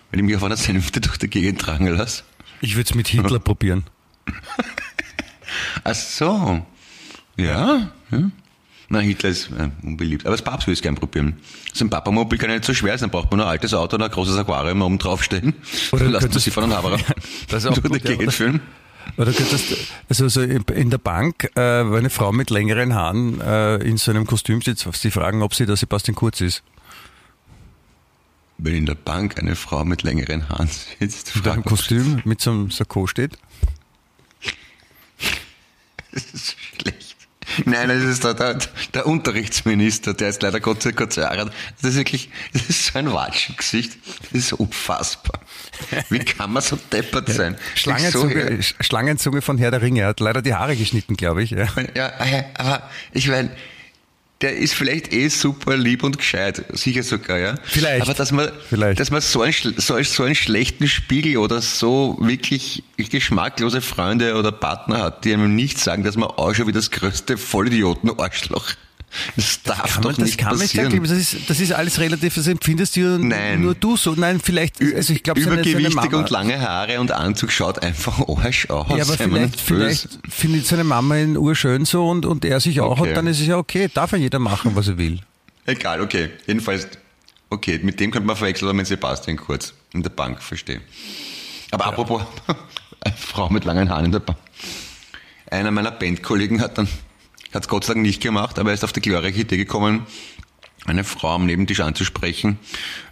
Wenn ich mich auf einer Sänfte durch die Gegend tragen lasse. Ich würde es mit Hitler [LAUGHS] probieren. Ach so. Ja. ja. Na, Hitler ist äh, unbeliebt. Aber das Papst würde es gerne probieren. So ein Papamobil kann ja nicht so schwer sein. Braucht man nur ein altes Auto und ein großes Aquarium oben draufstehen. Oder dann lassen wir sie von einem Haberer ja, durch die Gegend führen. Oder könntest, also so in der Bank, äh, wenn eine Frau mit längeren Haaren äh, in so einem Kostüm sitzt, sie fragen, ob sie da Sebastian Kurz ist. Wenn in der Bank eine Frau mit längeren Haaren sitzt, in einem Kostüm mit so einem Sakko steht? [LAUGHS] Das ist schlecht. Nein, das ist der, der, der, Unterrichtsminister, der ist leider Gott sei Dank hat. Das ist wirklich, das ist so ein Watschengesicht. Das ist unfassbar. Wie kann man so deppert sein? Schlangenzunge, so Schlangenzunge von Herr der Ringe. Er hat leider die Haare geschnitten, glaube ich. Ja, ja aber ich meine, der ist vielleicht eh super lieb und gescheit, sicher sogar, ja. Vielleicht. Aber dass man, vielleicht. Dass man so, einen, so, so einen schlechten Spiegel oder so wirklich geschmacklose Freunde oder Partner hat, die einem nicht sagen, dass man auch schon wie das größte Vollidioten-Arschloch das darf das doch man, nicht das passieren. Nicht, das, ist, das ist alles relativ, das empfindest du Nein. nur du so. Nein, vielleicht, also ich glaube, Übergewichtig seine, seine und lange Haare und Anzug schaut einfach [LAUGHS] Arsch aus. Ja, aber vielleicht, vielleicht findet seine Mama ihn urschön so und, und er sich auch okay. und dann ist es ja okay, darf ja jeder machen, was er will. Egal, okay. Jedenfalls, okay, mit dem könnte man verwechseln oder mit Sebastian Kurz in der Bank, verstehe. Aber ja. apropos, [LAUGHS] eine Frau mit langen Haaren in der Bank. Einer meiner Bandkollegen hat dann hat es Gott sei Dank nicht gemacht, aber er ist auf die glorreiche Idee gekommen, eine Frau am Nebentisch anzusprechen.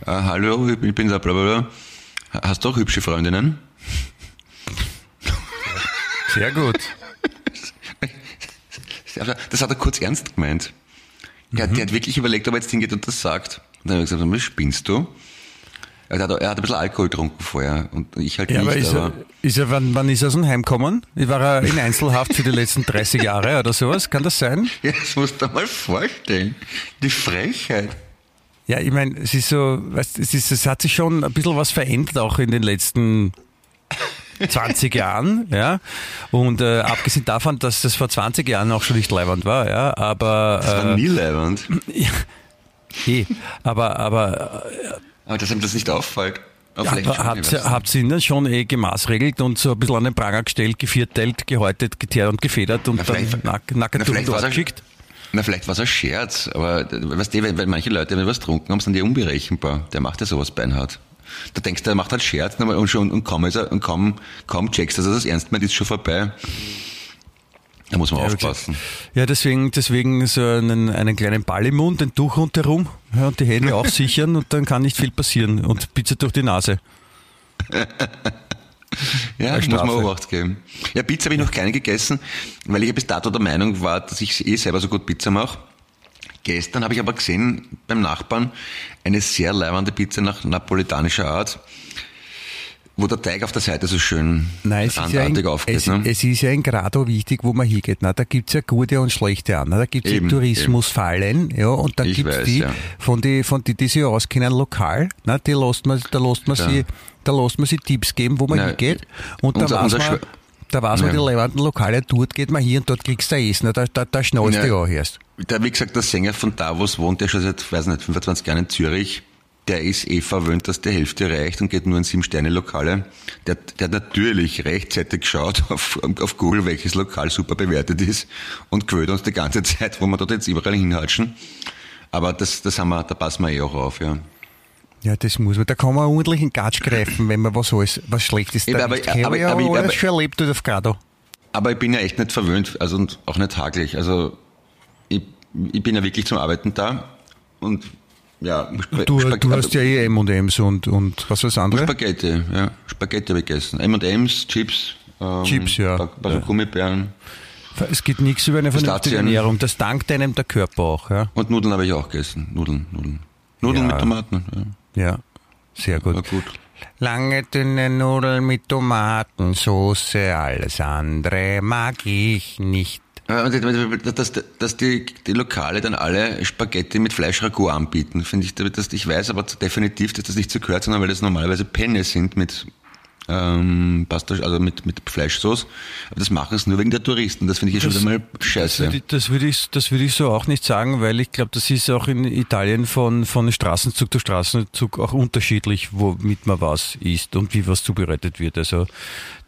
Äh, Hallo, ich bin da, bla bla bla. Hast du auch hübsche Freundinnen? Sehr gut. Das hat er kurz ernst gemeint. Er, mhm. der hat wirklich überlegt, ob er jetzt hingeht und das sagt. Und dann habe ich gesagt, was spinnst du? Er hat, er hat ein bisschen Alkohol getrunken vorher und ich halt ja, nicht. Aber ist, aber er, ist er, wann, wann ist er aus dem Heim gekommen? War er in Einzelhaft für die letzten 30 Jahre oder sowas? Kann das sein? [LAUGHS] Ja, das musst du dir mal vorstellen. Die Frechheit. Ja, ich meine, es ist so, weißt, es, ist, es hat sich schon ein bisschen was verändert auch in den letzten 20 Jahren, ja. Und äh, abgesehen davon, dass das vor 20 Jahren auch schon nicht leibend war, ja, aber. Das war äh, nie leibend. [CLEARS THROAT] Ja, eh, aber, aber äh, aber dass ihm das nicht auffällt. Ja, habt, habt ihr ihn schon eh gemaßregelt und so ein bisschen an den Pranger gestellt, gevierteilt, gehäutet, geteert und gefedert und na, dann nack, nackert durch dort geschickt? Na, vielleicht war es ein Scherz, aber weißt du, weil, manche Leute, wenn was trunken haben, sind die unberechenbar. Der macht ja sowas beinhart. Da denkst du, der macht halt Scherz und, schon, und kaum, ist er, und kaum, kaum checkst, dass er das ernst meint, ist schon vorbei. Da muss man ja, aufpassen. Ja, deswegen, deswegen so einen, einen kleinen Ball im Mund, ein Tuch rundherum ja, und die Hände aufsichern und dann kann nicht viel passieren. Und Pizza durch die Nase. [LAUGHS] ja, muss man auch Acht geben. Ja, Pizza habe ich noch keine gegessen, weil ich bis dato der Meinung war, dass ich eh selber so gut Pizza mache. Gestern habe ich aber gesehen beim Nachbarn eine sehr leibende Pizza nach napolitanischer Art wo der Teig auf der Seite so schön Nein, es ist ja ein, aufgeht. Es, ne? es, ist ja in Grado wichtig, wo man hingeht. Na, da gibt's ja gute und schlechte an. Da gibt's eben, Tourismusfallen, ja, und dann gibt es die, ja. von die, von die, die sich auskennen lokal, na, die lässt man, da lässt man ja. sie, da lässt man sie Tipps geben, wo man Na, hingeht. Und da weiß man, Da weiß man Ja. die leibenden Lokale, dort geht man hier und dort kriegst du Essen, da, da, da schnallst Ja. du ja erst. Der, wie gesagt, der Sänger von Davos wohnt ja schon seit, weiß nicht, 25 Jahren in Zürich. Der ist eh verwöhnt, dass die Hälfte reicht und geht nur in Sieben-Sterne-Lokale. Der, der hat natürlich rechtzeitig geschaut [LAUGHS] auf, auf Google, welches Lokal super bewertet ist und gewöhnt uns die ganze Zeit, wo wir dort jetzt überall hinhatschen. Aber das, das haben wir, da passen wir eh auch auf, ja. Ja, das muss man. Da kann man ordentlich in Gatsch greifen, wenn man was alles, was Schlechtes da aber- habe aber- ja aber- alles aber- schon erlebt auf Grado. Aber ich bin ja echt nicht verwöhnt, also und auch nicht haglich. Also ich, ich bin ja wirklich zum Arbeiten da und ja, Sp Du, Spag- du hast ja eh M&M's und, und was war das andere? Spaghetti, ja. Spaghetti habe ich gegessen. M&M's, Chips, ähm, Chips, ja. Paar, paar so Gummibären Es geht nichts über eine vernünftige. Ernährung. Das dankt einem der Körper auch. Ja, und Nudeln habe ich auch gegessen. Nudeln, Nudeln. Nudeln Ja. mit Tomaten, ja. ja sehr gut. War gut. Lange dünne Nudeln mit Tomatensoße, alles andere mag ich nicht. Und Dass, dass, die, die Lokale dann alle Spaghetti mit Fleischragout anbieten, finde ich, dass ich weiß aber definitiv, dass das nicht so gehört, sondern weil das normalerweise Penne sind mit ähm, Pasta, also mit, mit Fleischsoße. Aber das machen es nur wegen der Touristen. Das finde ich ja schon wieder mal scheiße. Das würde ich, das würde ich so auch nicht sagen, weil ich glaube, das ist auch in Italien von, von Straßenzug zu Straßenzug auch unterschiedlich, womit man was isst und wie was zubereitet wird. Also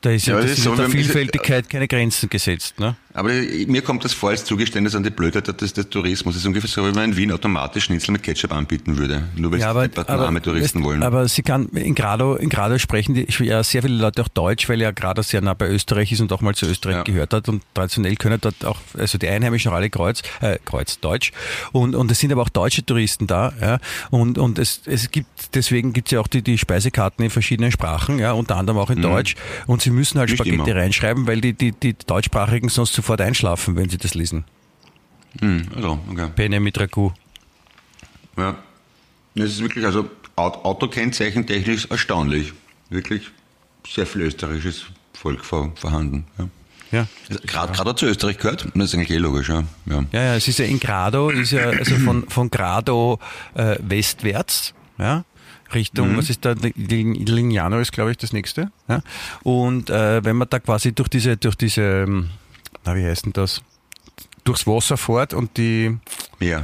da ist ja, Ja, das ist so, der Vielfältigkeit keine Grenzen gesetzt. Ne? Aber mir kommt das vor als Zugeständnis an die Blödheit des, des Tourismus. Das ist ungefähr so, wie man in Wien automatisch Schnitzel mit Ketchup anbieten würde. Nur weil Ja, aber, die aber, arme Touristen wollen. aber sie kann in Grado, in Grado sprechen die, ja sehr viele Leute auch Deutsch, weil ja Grado sehr nah bei Österreich ist und auch mal zu Österreich Ja. gehört hat und traditionell können dort auch, also die Einheimischen auch alle Kreuz, äh, Kreuz Deutsch und, und es sind aber auch deutsche Touristen da, ja, und, und es, es gibt, deswegen gibt es ja auch die, die Speisekarten in verschiedenen Sprachen, ja, unter anderem auch in Deutsch und sie müssen halt. Nicht Spaghetti immer. reinschreiben, weil die, die, die Deutschsprachigen sonst sofort einschlafen, wenn sie das lesen. Hm, also, okay. Penne mit Ragout. Ja. Das ist wirklich, also Aut- Autokennzeichen technisch erstaunlich. Wirklich sehr viel österreichisches Volk vor, vorhanden. Ja. Ja. Also, Gerade gerade zu Österreich gehört, das ist eigentlich eh logisch, ja. ja. Ja, ja, es ist ja in Grado, ist ja also von, von Grado äh, westwärts, ja, Richtung, was ist da, Lignano ist, glaube ich, das nächste. Ja? Und äh, wenn man da quasi durch diese, durch diese, ähm, na wie heißt denn das, durchs Wasser fährt und die, Ja.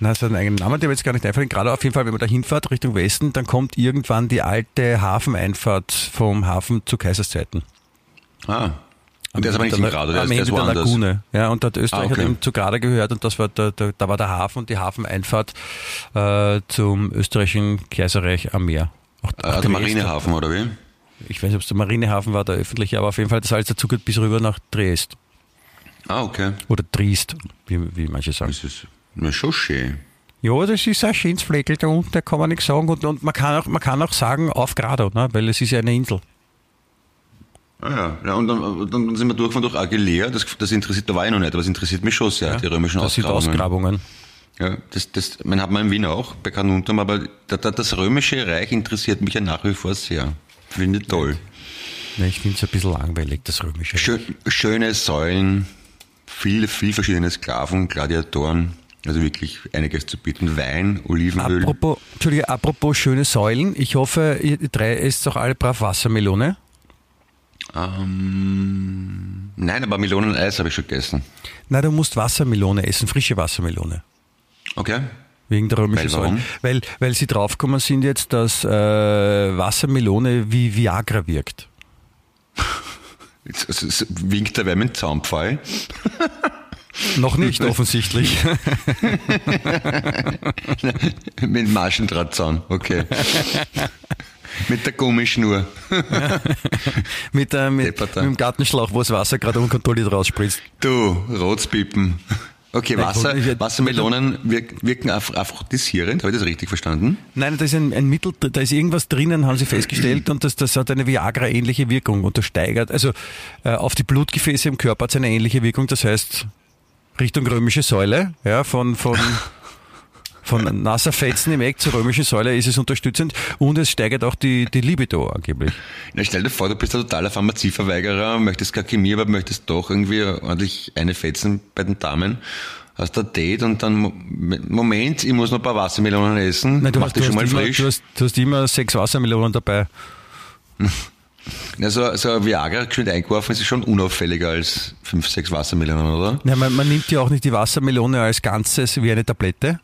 na, das hat einen eigenen Namen, der wird jetzt gar nicht einfallen. Gerade auf jeden Fall, wenn man da hinfährt Richtung Westen, dann kommt irgendwann die alte Hafeneinfahrt vom Hafen zu Kaiserszeiten. Ah. Und der ist aber nicht in der, Grado, der am ist, der Ende ist der woanders. Lagune. Ja, und da hat Österreich Ah, okay. hat eben zu Grada gehört und das war der, der, da war der Hafen und die Hafeneinfahrt äh, zum österreichischen Kaiserreich am Meer. Auch, Ah, der. Marinehafen, oder wie? Ich weiß nicht, ob es der Marinehafen war, der öffentliche, aber auf jeden Fall das alles dazu geht bis rüber nach Triest. Ah, okay. Oder Triest, wie, wie manche sagen. Das ist na, schon schön. Ja, das ist ein schönes Fleckl da unten, da kann man nichts sagen. Und, und man, kann auch, man kann auch sagen auf Grado, ne? weil es ist ja eine Insel. Ah ja, ja und dann, dann sind wir durchgefahren durch Aguilera, das, das interessiert, da war ich noch nicht, aber es interessiert mich schon sehr, die römischen das sind Ausgrabungen. Ausgrabungen. Ja, das, das, man hat man in Wien auch, bei Carnuntum, aber da, da, das römische Reich interessiert mich ja nach wie vor sehr. Finde ich toll. Ne, ich finde es ein bisschen langweilig, das römische. Reich. Schö, schöne Säulen, viel, viel verschiedene Sklaven, Gladiatoren, also wirklich einiges zu bieten. Wein, Olivenöl. Apropos, Entschuldige, apropos schöne Säulen, ich hoffe, ihr drei esst auch alle brav Wassermelone. Ähm, nein, aber Meloneneis habe ich schon gegessen. Nein, du musst Wassermelone essen, frische Wassermelone. Okay. Wegen der römischen Weil. Weil, weil sie draufgekommen sind jetzt, dass äh, Wassermelone wie Viagra wirkt. Es, es winkt der mit dem Zaunpfahl. [LAUGHS] Noch nicht offensichtlich. [LAUGHS] mit dem Maschendrahtzaun, okay. [LAUGHS] mit der Gummischnur. [LAUGHS] mit, äh, mit, mit dem Gartenschlauch, wo das Wasser gerade unkontrolliert rausspritzt. Du, Rotspippen. Okay, Nein, Wasser, ich Wassermelonen wirk, wirken aphro- aphrodisierend, habe ich das richtig verstanden? Nein, da ist ein, ein Mittel, da ist irgendwas drinnen, haben sie [CLEARS THROAT] festgestellt, und das, das hat eine Viagra-ähnliche Wirkung und das steigert, also äh, auf die Blutgefäße im Körper hat es eine ähnliche Wirkung, das heißt Richtung römische Säule, ja, von, von, [LAUGHS] von nasser Fetzen im Eck zur römischen Säule ist es unterstützend und es steigert auch die, die Libido angeblich. Na, stell dir vor, du bist ein totaler Pharmazieverweigerer, möchtest keine Chemie, aber möchtest doch irgendwie ordentlich eine fetzen bei den Damen. Hast ein Date und dann, Mo- Moment, ich muss noch ein paar Wassermelonen essen. Nein, du, Mach hast, du, schon mal immer, frisch. du, hast, du hast immer sechs Wassermelonen dabei. Ja, so, so ein Viagra geschwind eingeworfen ist schon unauffälliger als 5, 6 Wassermelonen, oder? Ja, man, man nimmt ja auch nicht die Wassermelone als Ganzes wie eine Tablette.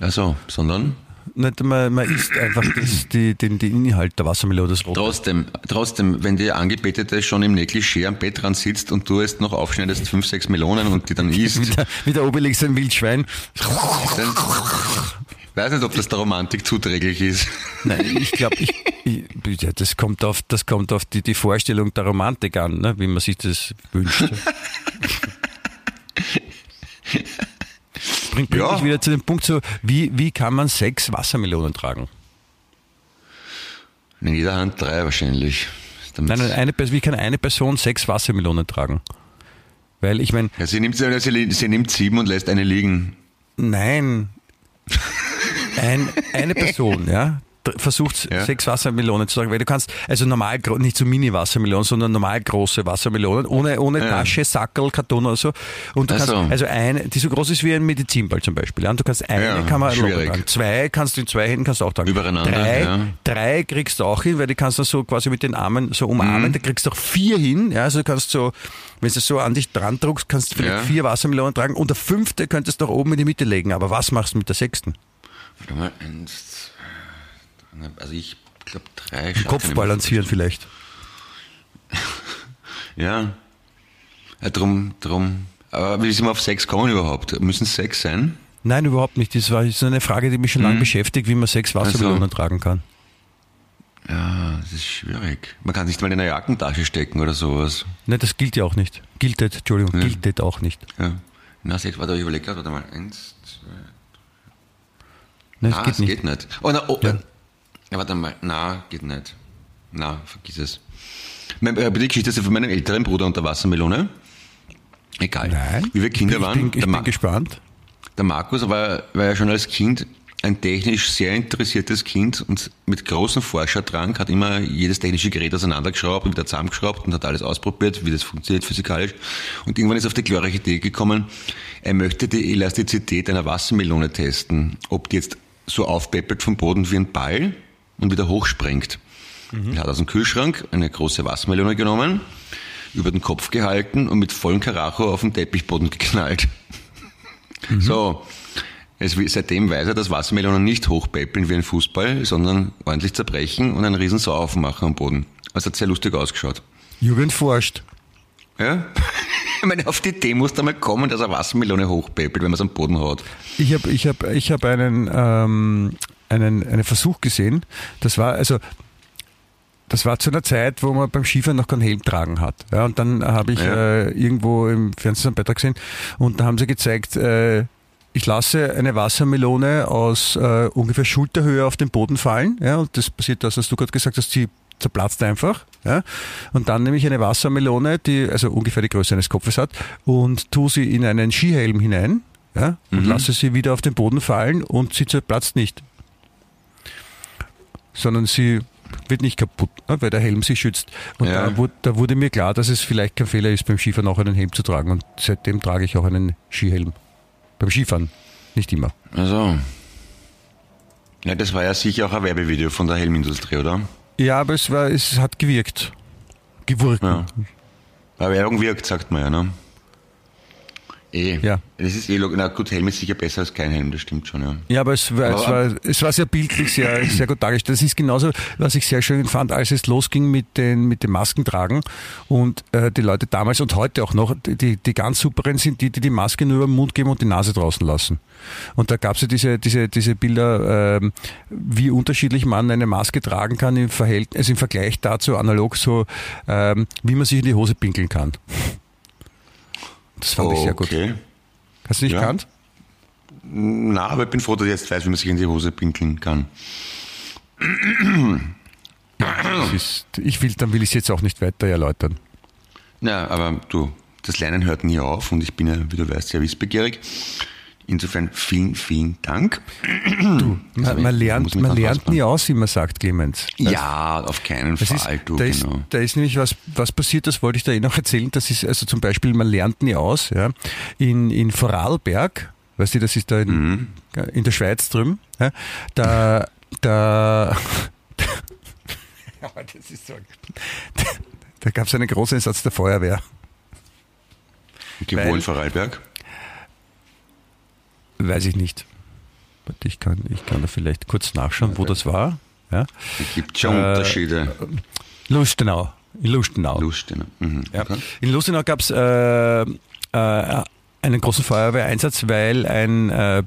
Also, sondern? Nicht, man, man isst einfach das, die, den, den Inhalt der Wassermelone. Das Rote. Trotzdem, trotzdem, wenn die Angebetete schon im Negligé am Bett dran sitzt und du jetzt noch aufschneidest 5, 6 Melonen und die dann [LAUGHS] isst, Wie der, wie der Obelix ein Wildschwein. dann weiß nicht, ob das der Romantik zuträglich ist. Nein, ich glaube, ja, das kommt auf, das kommt auf die, die Vorstellung der Romantik an, ne, wie man sich das wünscht. [LAUGHS] Bringt, bringt Ja. mich wieder zu dem Punkt so, wie, wie kann man sechs Wassermelonen tragen? In jeder Hand drei wahrscheinlich. Nein, nein, eine, wie kann eine Person sechs Wassermelonen tragen? Weil ich meine, Ja, sie, nimmt, sie, sie nimmt sieben und lässt eine liegen. nein, [LAUGHS] ein, eine Person, ja, versucht Ja. sechs Wassermelonen zu tragen, weil du kannst, also normal, nicht so Mini-Wassermelonen, sondern normal große Wassermelonen, ohne, ohne Ja. Tasche, Sackel, Karton oder so. Und du Ach kannst, so. also eine, die so groß ist wie ein Medizinball zum Beispiel. Ja, und du kannst eine Ja, kann man tragen. Zwei kannst du in zwei Händen kannst du auch tragen. Übereinander, Drei, ja. drei kriegst du auch hin, weil die kannst du so quasi mit den Armen so Mhm. umarmen. Da kriegst du auch vier hin. Ja, also du kannst so, wenn du so an dich dran druckst, kannst du vielleicht vier Wassermelonen tragen. Und der fünfte könntest du auch oben in die Mitte legen. Aber was machst du mit der sechsten? Warte mal, eins, zwei, also ich glaube drei. schafft Kopf balancieren vielleicht. [LAUGHS] Ja. ja. Drum, drum. Aber wie sind wir auf sechs kommen überhaupt? Müssen es sechs sein? Nein, überhaupt nicht. Das war so eine Frage, die mich schon lange beschäftigt, wie man sechs Wassermelonen Also. tragen kann. Ja, das ist schwierig. Man kann es nicht mal in eine Jackentasche stecken oder sowas. Nein, das gilt ja auch nicht. Giltet, Entschuldigung, Ja. giltet auch nicht. Ja. Na, sechs, warte, ich überlege gerade, warte mal. Eins, zwei. Nein, das ah, geht es nicht. geht nicht. Oh, na, oh, Ja. Ja. warte mal. Na, geht nicht. Na, vergiss es. Mein, äh, die Geschichte ist von meinem älteren Bruder und der Wassermelone. Egal. Nein. Wie wir Kinder ich waren. bin, ich bin Ma gespannt. der Markus war, war ja schon als Kind ein technisch sehr interessiertes Kind und mit großem Forscherdrang hat immer jedes technische Gerät auseinandergeschraubt und wieder zusammengeschraubt und hat alles ausprobiert, wie das funktioniert physikalisch. Und irgendwann ist auf die glorreiche Idee gekommen, er möchte die Elastizität einer Wassermelone testen, ob die jetzt so aufpeppelt vom Boden wie ein Ball und wieder hochspringt. Er hat aus dem Kühlschrank eine große Wassermelone genommen, über den Kopf gehalten und mit vollem Karacho auf den Teppichboden geknallt. So, es, seitdem weiß er, dass Wassermelonen nicht hochpäppeln wie ein Fußball, sondern ordentlich zerbrechen und einen riesen Sauhaufen machen am Boden. Also hat sehr lustig ausgeschaut. Jugend forscht. Ja? [LAUGHS] Ich meine, auf die Idee muss da mal kommen, dass er Wassermelone hochpäppelt, wenn man es am Boden hat. Ich habe ich hab, ich hab einen, ähm, einen, einen Versuch gesehen. Das war also das war zu einer Zeit, wo man beim Skifahren noch keinen Helm tragen hat. Ja, und dann habe ich Ja. äh, irgendwo im Fernsehen einen Beitrag gesehen und da haben sie gezeigt, äh, ich lasse eine Wassermelone aus äh, ungefähr Schulterhöhe auf den Boden fallen. Ja, und das passiert das, was du gerade gesagt hast, sie zerplatzt einfach. Ja, und dann nehme ich eine Wassermelone, die also ungefähr die Größe eines Kopfes hat, und tue sie in einen Skihelm hinein ja, und lasse sie wieder auf den Boden fallen und sie zerplatzt nicht. Sondern sie wird nicht kaputt, ne, weil der Helm sie schützt. Und Ja. da, wurde, da wurde mir klar, dass es vielleicht kein Fehler ist, beim Skifahren auch einen Helm zu tragen. Und seitdem trage ich auch einen Skihelm. Beim Skifahren. Nicht immer. Also. Ja, das war ja sicher auch ein Werbevideo von der Helmindustrie, oder? Ja, aber es, war, es hat gewirkt. Gewurken. Ja. Werbung wirkt, sagt man ja, ne? Eh. Ja. Das ist eh, na gut, Helm ist sicher besser als kein Helm, das stimmt schon, ja. Ja, aber es war, es Aber- war, es war sehr bildlich, sehr, [COUGHS] sehr gut dargestellt. Das ist genauso, was ich sehr schön fand, als es losging mit den, mit dem Maskentragen und äh, die Leute damals und heute auch noch, die, die ganz superen sind die, die die Maske nur über den Mund geben und die Nase draußen lassen. Und da gab es ja diese, diese, diese Bilder, ähm, wie unterschiedlich man eine Maske tragen kann im Verhältnis, also im Vergleich dazu analog so, ähm, wie man sich in die Hose pinkeln kann. Das fand ich sehr gut. Okay. Hast du nicht Ja. gekannt? Na, aber ich bin froh, dass ich jetzt weiß, wie man sich in die Hose pinkeln kann. Ist, ich will, dann will ich es jetzt auch nicht weiter erläutern. Ja, aber du, das Lernen hört nie auf und ich bin ja, wie du weißt, sehr wissbegierig. Insofern vielen, vielen Dank. Man, man lernt, muss mich man lernt nie aus, wie man sagt, Clemens. Ja, auf keinen Das ist, Fall, du, da, ist, genau. da ist nämlich was, was passiert, das wollte ich da eh noch erzählen. Das ist also zum Beispiel, man lernt nie aus. Ja, in, in Vorarlberg, weißt du, das ist da in, Mhm. in der Schweiz drüben, ja, da, da, [LAUGHS] das ist so. Da, da gab es einen großen Einsatz der Feuerwehr. Die Weil- wohnen Vorarlberg. Weiß ich nicht. Ich kann, ich kann da vielleicht kurz nachschauen, wo das war. Ja. Es gibt schon Äh, Unterschiede. Lustenau. In Lustenau. Lustig. Mhm. Ja. Okay. In Lustenau gab es äh, äh, einen großen Feuerwehreinsatz, weil ein äh,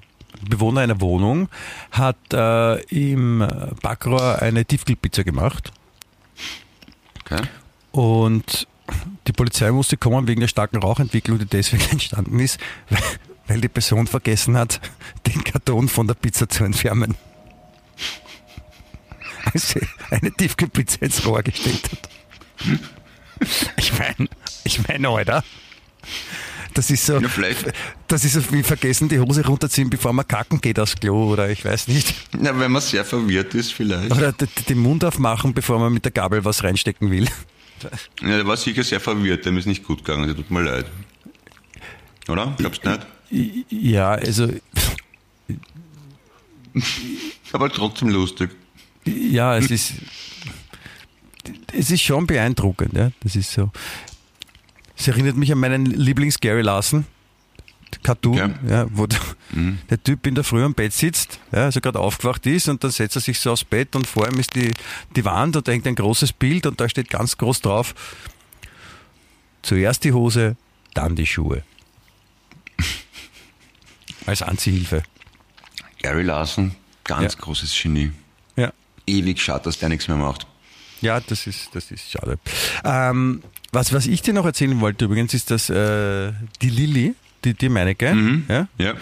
Bewohner einer Wohnung hat äh, im Backrohr eine Tiefkühlpizza gemacht okay. und die Polizei musste kommen wegen der starken Rauchentwicklung, die deswegen [LAUGHS] entstanden ist, weil, weil die Person vergessen hat, [LAUGHS] den Karton von der Pizza zu entfernen. Also eine Tiefkühlpizza ins Rohr gestellt hat. Ich meine, ich meine, Alter. Das ist so, Ja, das ist so wie vergessen, die Hose runterziehen, bevor man kacken geht aufs Klo oder ich weiß nicht. Ja, wenn man sehr verwirrt ist, vielleicht. Oder den Mund aufmachen, bevor man mit der Gabel was reinstecken will. Ja, der war sicher sehr verwirrt, dem ist nicht gut gegangen, der tut mir leid. Oder? Glaubst du nicht? Ja, also, [LAUGHS] Aber trotzdem lustig. ja, es ist, es ist schon beeindruckend, ja. Das ist so. Es erinnert mich an meinen Lieblings-Gary Larson. Cartoon, Ja. ja, wo der, der Typ in der Früh am Bett sitzt, ja, also gerade aufgewacht ist und dann setzt er sich so aufs Bett und vor ihm ist die, die Wand und da hängt ein großes Bild und da steht ganz groß drauf, zuerst die Hose, dann die Schuhe. Als Anziehhilfe. Gary Larson, ganz Ja. großes Genie. Ja. Ewig schade, dass der nichts mehr macht. Ja, das ist, das ist schade. Ähm, was, was ich dir noch erzählen wollte übrigens, ist, dass äh, die Lilly, die, die Meinecke, Mhm. ja, Ja.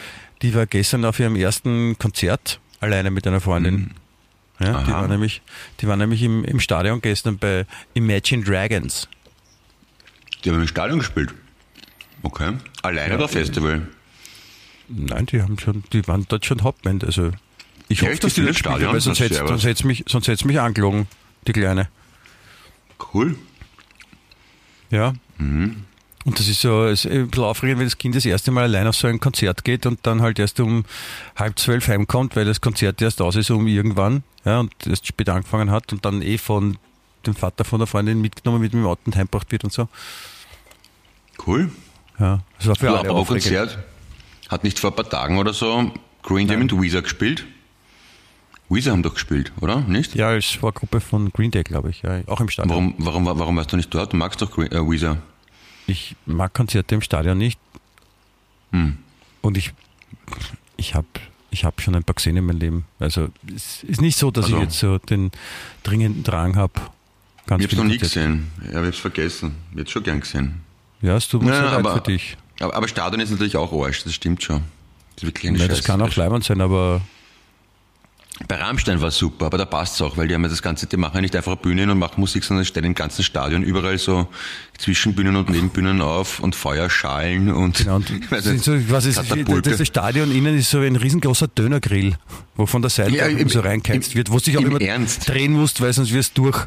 die war gestern auf ihrem ersten Konzert alleine mit einer Freundin. Ja, die war nämlich, die war nämlich im, im Stadion gestern bei Imagine Dragons. Die haben im Stadion gespielt. Okay. Alleine oder Festival? Nein, die haben schon, die waren dort schon Hauptband. Also ich Ja, hoffe, dass Die das im spielen, Stadion? weil sonst hätte sonst was. hätt's mich, sonst hätt's mich angelogen, die Kleine. Cool. Ja. Und das ist so, es ist ein bisschen aufregend, wenn das Kind das erste Mal allein auf so ein Konzert geht und dann halt erst um halb zwölf heimkommt, weil das Konzert erst aus ist um irgendwann, ja, und erst spät angefangen hat und dann eh von dem Vater von der Freundin mitgenommen mit dem Auto und heimgebracht wird und so. Cool. Ja, das war für Du, alle aber aufregend. Konzert hat nicht vor ein paar Tagen oder so Green Day mit Weezer gespielt? Weezer haben doch gespielt, oder? Nicht? Ja, als Vorgruppe von Green Day, glaube ich, ja, auch im Stadion. Warum, warum, warum warst du nicht dort? Du magst doch Green, äh, Weezer. Ich mag Konzerte im Stadion nicht. Hm. Und ich, ich habe ich hab schon ein paar gesehen in meinem Leben. Also es ist nicht so, dass Also- ich jetzt so den dringenden Drang habe. Ich hab's noch nie gesehen. Ja, ich hab's vergessen. Ich hätte schon gern gesehen. Ja, es tut mir so leid aber- für dich. Aber, aber Stadion ist natürlich auch Arsch, das stimmt schon. Das ist wirklich eine Ja, das kann auch leibend sein, aber Bei Rammstein war es super, aber da passt's auch, weil die haben ja das Ganze, die machen ja nicht einfach Bühnen und machen Musik, sondern stellen im ganzen Stadion überall so Zwischenbühnen und Nebenbühnen auf und Feuerschalen und, genau, und [LAUGHS] sind so, was ist, das Stadion innen ist so ein riesengroßer Dönergrill, wo von der Seite Ja, im- so reinkeizt wird, wo du dich auch im immer Ernst? drehen musst, weil sonst wirst du durch.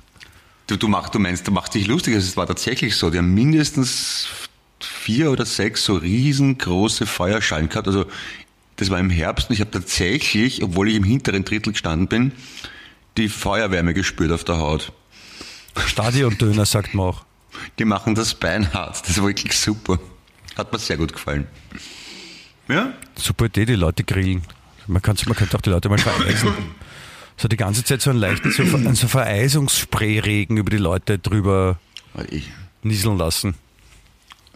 Du, du, machst, du meinst, du machst dich lustig. Also Es war tatsächlich so. Die haben mindestens vier oder sechs so riesengroße Feuerschalen gehabt. Also das war im Herbst und ich habe tatsächlich, obwohl ich im hinteren Drittel gestanden bin, die Feuerwärme gespürt auf der Haut. Stadiondöner, sagt man auch. Die machen das Bein hart. Das war wirklich super. Hat mir sehr gut gefallen. Ja? Super Idee, die Leute grillen. Man, kann's, man könnte auch die Leute mal vereisen. So die ganze Zeit so einen leichten so, einen so Vereisungssprayregen über die Leute drüber Ich, nieseln lassen.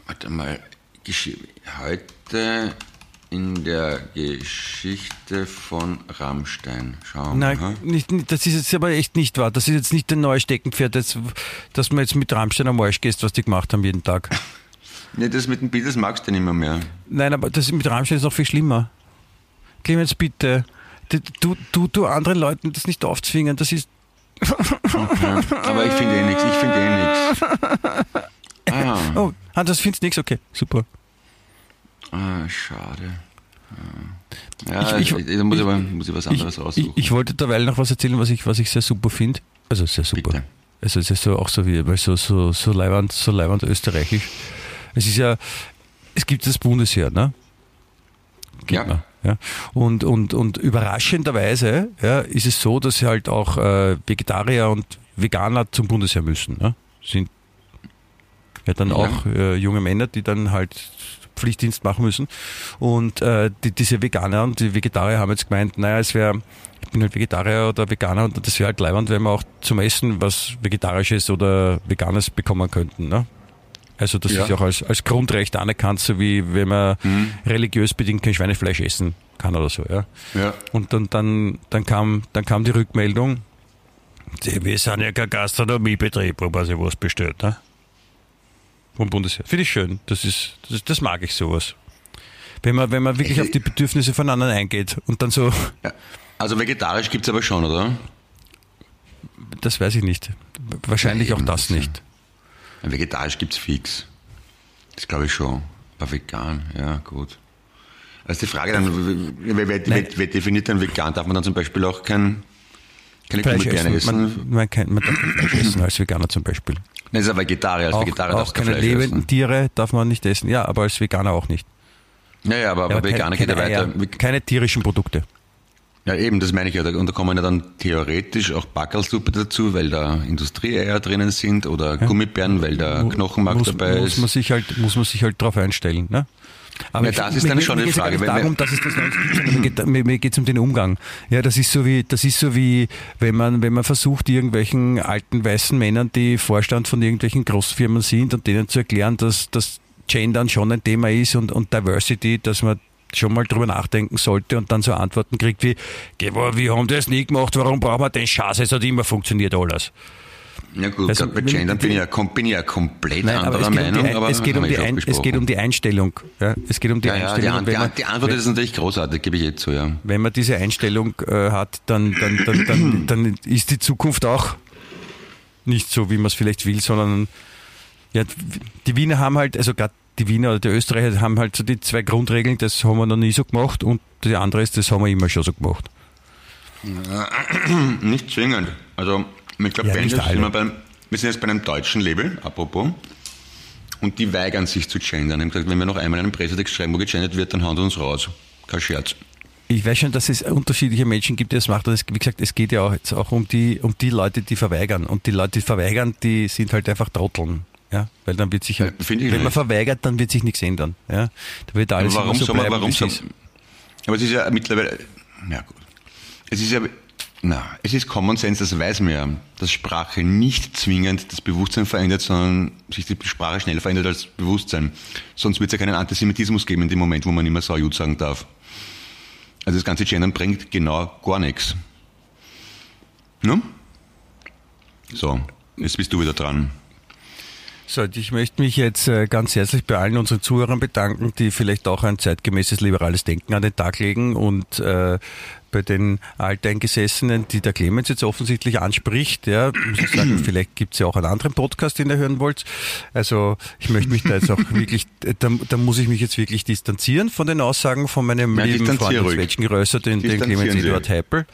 Warte mal. Gesch heute in der Geschichte von Rammstein. Schauen wir. Nein, nicht, nicht, das ist jetzt aber echt nicht wahr. Das ist jetzt nicht ein neues Steckenpferd, das, dass man jetzt mit Rammstein am Arsch gehst, was die gemacht haben jeden Tag. [LAUGHS] Nee, das mit dem Beatles magst du nicht mehr mehr. Nein, aber das mit Rammstein ist noch viel schlimmer. Clemens, bitte. Du, du, du, du anderen Leuten das nicht aufzwingen, das ist. Aber ich finde eh nichts, ich finde eh nichts. [LAUGHS] Ah, [LAUGHS] Oh, ah, das findest nichts, okay, super. ah, schade. Ah. Ja, Ich- ich, ich- da muss ich, aber, muss ich was anderes raussuchen. ich wollte derweil noch was erzählen, was ich, was ich sehr super finde. Also sehr super. Bitte. Also es ist so auch so wie, weil so, so, so leiwand, so leiwand österreichisch. Es ist ja, es gibt das Bundesheer, ne? Ja. Ja. ja. Und, und, und überraschenderweise ja, ist es so, dass halt auch äh, Vegetarier und Veganer zum Bundesheer müssen. Ne? Sind ja dann Ja. auch äh, junge Männer, die dann halt Pflichtdienst machen müssen. Und äh, die, diese Veganer und die Vegetarier haben jetzt gemeint, naja, es wäre, ich bin halt Vegetarier oder Veganer und das wäre halt leibend, wenn wir auch zum Essen was Vegetarisches oder Veganes bekommen könnten. Ne? Also das Ja. ist ja auch als, als Grundrecht anerkannt, so wie wenn man Mhm. religiös bedingt kein Schweinefleisch essen kann oder so. Ja? Ja. Und dann, dann, dann, kam, dann kam die Rückmeldung, wir sind ja kein Gastronomiebetrieb, wo man sich was bestellt. Ne? Vom Bundesheer. Finde ich schön. Das, ist, das, das mag ich sowas. Wenn man, wenn man wirklich Ich- auf die Bedürfnisse von anderen eingeht und dann so, [LAUGHS] Ja. Also vegetarisch gibt's aber schon, oder? das weiß ich nicht. Wahrscheinlich Ja, auch das ist ja- nicht. Vegetarisch gibt's fix. Das glaube ich schon. Aber vegan, ja gut. Also die Frage dann, wer, wer, wer, definiert dann vegan? Darf man dann zum Beispiel auch kein, keine Fleisch Gummibärne essen. essen? Man, man, kann, man darf Fleisch essen als Veganer zum Beispiel. Nein, ist ja Vegetarier. Als Auch, Vegetarier auch keine Fleisch lebenden essen. Tiere darf man nicht essen. Ja, aber als Veganer auch nicht. Ja, ja, aber, Ja, aber Veganer geht ja keine, weiter. Eier, keine tierischen Produkte. Ja, eben, das meine ich ja. Und da kommen ja dann theoretisch auch Backelsuppe dazu, weil da Industrieeier drinnen sind oder Gummibären, weil da Knochenmark muss, dabei muss ist. Man sich halt, muss man sich halt darauf einstellen. Ne? Aber Ja, das ist dann schon ja Frage, wenn- darum, dass es das nicht gibt, mir geht, geht's um den Umgang. Ja, das ist so wie, das ist so wie, wenn man, wenn man versucht, irgendwelchen alten weißen Männern, die Vorstand von irgendwelchen Großfirmen sind und denen zu erklären, dass das Gendern schon ein Thema ist und, und Diversity, dass man schon mal drüber nachdenken sollte und dann so Antworten kriegt wie, "Geh, wo- wir haben das nie gemacht, warum brauchen wir den Scheiß? Es hat immer funktioniert alles. Ja gut, Also, bei wenn- Gendern bin ich ja, bin ich ja komplett Nein, aber anderer es geht, um Meinung, die, aber es, geht um die Ein, es geht um die Einstellung. Ja, es geht um die ja, ja, die, Einstellung. Wenn die, man- An- die Antwort ist natürlich großartig, gebe ich jetzt so, ja. wenn man diese Einstellung äh, hat, dann, dann, dann, dann, [CLEARS THROAT] dann ist die Zukunft auch nicht so, wie man es vielleicht will, sondern ja, die Wiener haben halt, also gerade die Wiener oder die Österreicher haben halt so die zwei Grundregeln, das haben wir noch nie so gemacht und die andere ist, das haben wir immer schon so gemacht. [CLEARS THROAT] Nicht zwingend. Also, ich glaube, Ja, sind wir, beim, wir sind jetzt bei einem deutschen Label, apropos, und die weigern sich zu gendern. Haben gesagt, wenn wir noch einmal einen Pressetext schreiben, wo gegendert wird, dann hauen sie uns raus. Kein Scherz. Ich weiß schon, dass es unterschiedliche Menschen gibt, die das machen. Das, wie gesagt, es geht ja auch jetzt auch um die, um die Leute, die verweigern. Und die Leute, die verweigern, die sind halt einfach Trotteln. Ja, weil dann wird sich halt, Ja, ich wenn man nicht. verweigert, dann wird sich nichts ändern. Ja, da wird alles Aber warum so soll man, bleiben, warum ist. aber es ist ja mittlerweile, ja gut. Es ist ja, na, es ist Common Sense, das weiß man ja, dass Sprache nicht zwingend das Bewusstsein verändert, sondern sich die Sprache schneller verändert als Bewusstsein. Sonst wird es ja keinen Antisemitismus geben in dem Moment, wo man mehr Saujud sagen darf. Also das ganze Gendern bringt genau gar nichts. Ne? So, jetzt bist du wieder dran. So, ich möchte mich jetzt äh, ganz herzlich bei allen unseren Zuhörern bedanken, die vielleicht auch ein zeitgemäßes liberales Denken an den Tag legen und äh, bei den Alteingesessenen, die der Clemens jetzt offensichtlich anspricht, ja, muss ich sagen, [CLEARS THROAT] vielleicht gibt es ja auch einen anderen Podcast, den ihr hören wollt. Also ich möchte mich da jetzt auch wirklich, da, da muss ich mich jetzt wirklich distanzieren von den Aussagen von meinem Ja, lieben Freund ruhig. Zwetschgenrösser, den, den Clemens. Eduard Heipel.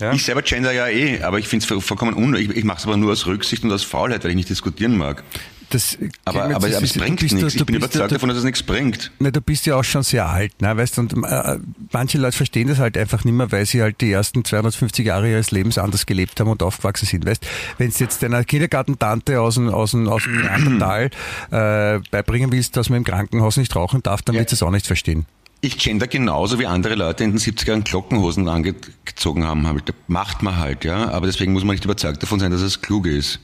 Ja. Ich selber gender ja eh, aber ich finde es vollkommen unnötig. Ich, ich mache es aber nur aus Rücksicht und aus Faulheit, weil ich nicht diskutieren mag. Das, Aber, aber, aber es bringt nichts. Ich bin überzeugt davon, dass es nichts bringt. Na, du bist ja auch schon sehr alt, ne, weißt und äh, manche Leute verstehen das halt einfach nicht mehr, weil sie halt die ersten 250 Jahre ihres Lebens anders gelebt haben und aufgewachsen sind, weißt Wenn du jetzt deiner Kindergartentante aus dem, aus dem, aus dem Neandertal äh, beibringen willst, dass man im Krankenhaus nicht rauchen darf, dann Ja. wird sie es auch nicht verstehen. Ich gender genauso wie andere Leute in den 70er Jahren Glockenhosen angezogen haben. Macht man halt, ja. Aber deswegen muss man nicht überzeugt davon sein, dass es klug ist.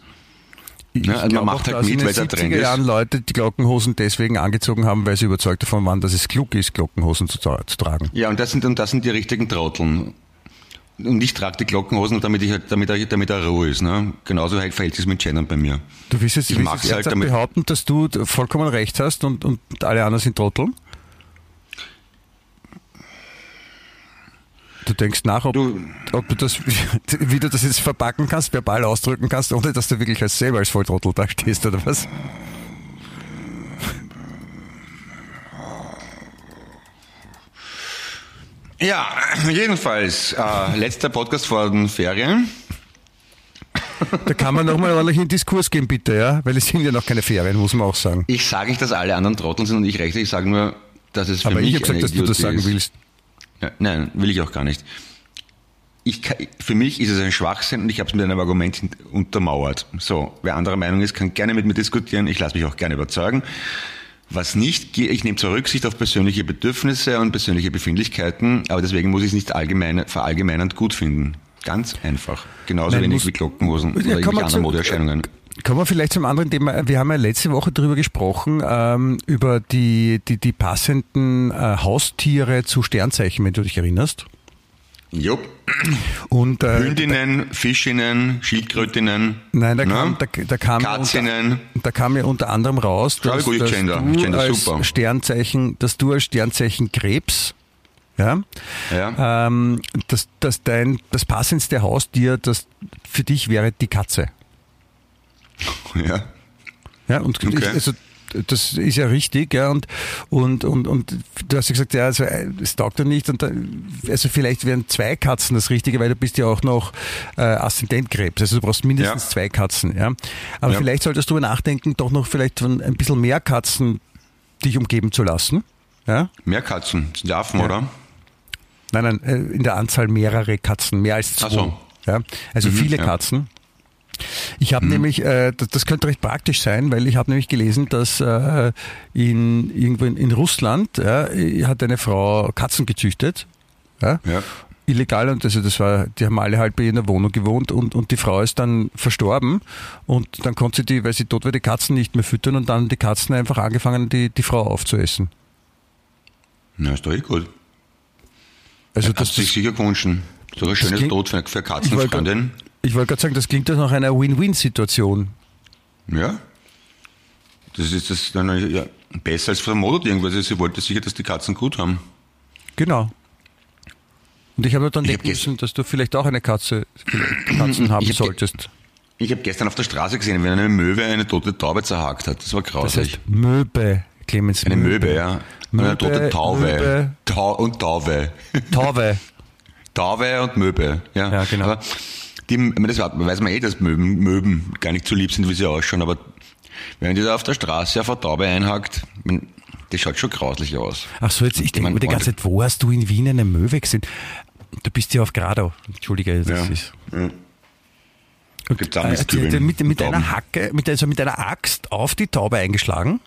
Ich Ja, also man macht auch, halt mit, weil es 70er Trend ist. Jahren Leute die Glockenhosen deswegen angezogen haben, weil sie überzeugt davon waren, dass es klug ist, Glockenhosen zu, zu tragen. Ja, und das sind, und das sind die richtigen Trotteln. Und ich trage die Glockenhosen, damit, ich damit, er, damit er Ruhe ist. Ne? Genauso halt verhält sich mit Gendern bei mir. Du willst jetzt, Ich willst jetzt halt damit- behaupten, dass du vollkommen recht hast und, und alle anderen sind Trotteln? Du denkst nach, ob Du- ob du das, [LAUGHS] wie du das jetzt verpacken kannst, verbal ausdrücken kannst, ohne dass du wirklich als selber als Volltrottel da stehst, oder was? Ja, jedenfalls, äh, letzter Podcast vor den Ferien. Da kann man nochmal ordentlich in Diskurs gehen, bitte, ja? Weil es sind ja noch keine Ferien, muss man auch sagen. Ich sage nicht, dass alle anderen Trotteln sind und ich rechte, ich sage nur, dass es für Aber mich ich habe gesagt, dass du das sagen ist. willst. Ja, nein, will ich auch gar nicht. ich für mich ist es ein Schwachsinn und ich habe es mit einem Argument untermauert. So, wer anderer Meinung ist, kann gerne mit mir diskutieren. Ich lasse mich auch gerne überzeugen. Was nicht, ich nehme zwar Rücksicht auf persönliche Bedürfnisse und persönliche Befindlichkeiten, aber deswegen muss ich es nicht allgemein, verallgemeinernd gut finden. Ganz einfach. Genauso Nein, wenig muss- wie Glockenhosen Ja, oder irgendwelche anderen Modeerscheinungen. Kommen wir vielleicht zum anderen Thema. Wir haben ja letzte Woche darüber gesprochen, ähm, über die, die, die passenden äh, Haustiere zu Sternzeichen, wenn du dich erinnerst. Jupp. Und, äh, Hündinnen, Fischinnen, Schildkrötinnen. Nein, da ne? kam, da, da kam Katzinnen. unter, da kam ja unter anderem raus, dass, gut dass gender. du gender als super. Sternzeichen, dass du als Sternzeichen Krebs, ja, Ja. ähm, dass, dass dein das passendste Haustier, das für dich wäre die Katze. [LAUGHS] ja. Ja, und Okay. ich, also das ist ja richtig, ja, und, und, und, und du hast ja gesagt, ja, also es taugt ja nicht, und da, also vielleicht wären zwei Katzen das Richtige, weil du bist ja auch noch äh, Aszendentkrebs, also du brauchst mindestens Ja. zwei Katzen, ja. Aber Ja. vielleicht solltest du nachdenken, doch noch vielleicht von ein bisschen mehr Katzen dich umgeben zu lassen, ja. Mehr Katzen. Das sind Affen, Ja. oder? Nein, nein, äh, in der Anzahl mehrere Katzen, mehr als zwei. Ach so. Ja, also Mhm, viele. Katzen. Ich habe nämlich, äh, das, das könnte recht praktisch sein, weil ich habe nämlich gelesen, dass äh, in, irgendwo in, in Russland ja, hat eine Frau Katzen gezüchtet. Ja, Ja. illegal und also das war, die haben alle halt bei ihr in der Wohnung gewohnt und, und die Frau ist dann verstorben und dann konnte sie die, weil sie tot war, die Katzen nicht mehr füttern und dann die Katzen einfach angefangen, die, die Frau aufzuessen. Na, ist doch eh gut. Also das, dich das, sicher gewünscht. So ein schönes Tod für, für Ich wollte Katzenfreundin. ich wollte gerade sagen, das klingt doch nach einer Win-Win-Situation. Ja. Das ist das dann ja, besser als vermutet irgendwas. Sie wollte sicher, dass die Katzen gut haben. Genau. Und ich habe dann denken müssen, dass du vielleicht auch eine Katze, [CLEARS THROAT] Katzen haben hab solltest. Ich habe gestern auf der Straße gesehen, wie eine Möwe eine tote Taube zerhakt hat. Das war Das grauslich. heißt Möbe, Clemens. eine Möwe, ja. Und eine Möbe, tote Taube. Möbe. Tau und Taube. Taube. [LAUGHS] Taube und Möbe. Ja, Ja, genau. Aber die, das weiß man eh, dass Möben, Möben gar nicht so lieb sind, wie sie ausschauen. Aber wenn die da auf der Straße auf eine Taube einhackt, das schaut schon grauslich aus. Ach so, jetzt, ich denke mir die ganze Zeit, wo hast du in Wien eine Möwe gesehen? Du bist ja auf Gradau. Entschuldige, das Ja. ist. Ja. Gibt's auch äh, mit mit, einer Hacke, mit, also mit einer Axt auf die Taube eingeschlagen.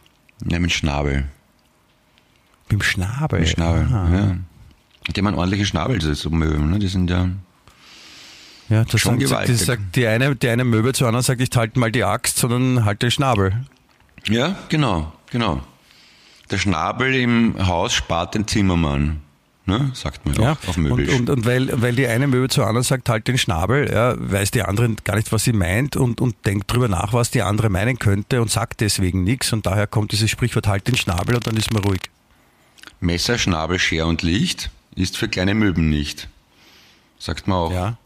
Ja, mit Schnabel. Mit dem Schnabel. Mit Schnabel, Ah. ja. Die haben einen ordentlichen Schnabel, so Möwen, ne? Die sind ja. Ja, das Schon sagt, das sagt die eine, die eine Möwe zur anderen sagt, nicht halt mal die Axt, sondern halt den Schnabel. Ja, genau, genau. Der Schnabel im Haus spart den Zimmermann. Ne? Sagt man Ja, auch auf und, Möbisch. und, und weil, weil die eine Möwe zur anderen sagt, halt den Schnabel, ja, weiß die andere gar nicht, was sie meint und, und denkt drüber nach, was die andere meinen könnte und sagt deswegen nichts und daher kommt dieses Sprichwort, halt den Schnabel und dann ist man ruhig. Messer, Schnabel, Scher und Licht ist für kleine Möben nicht. Sagt man auch. Ja,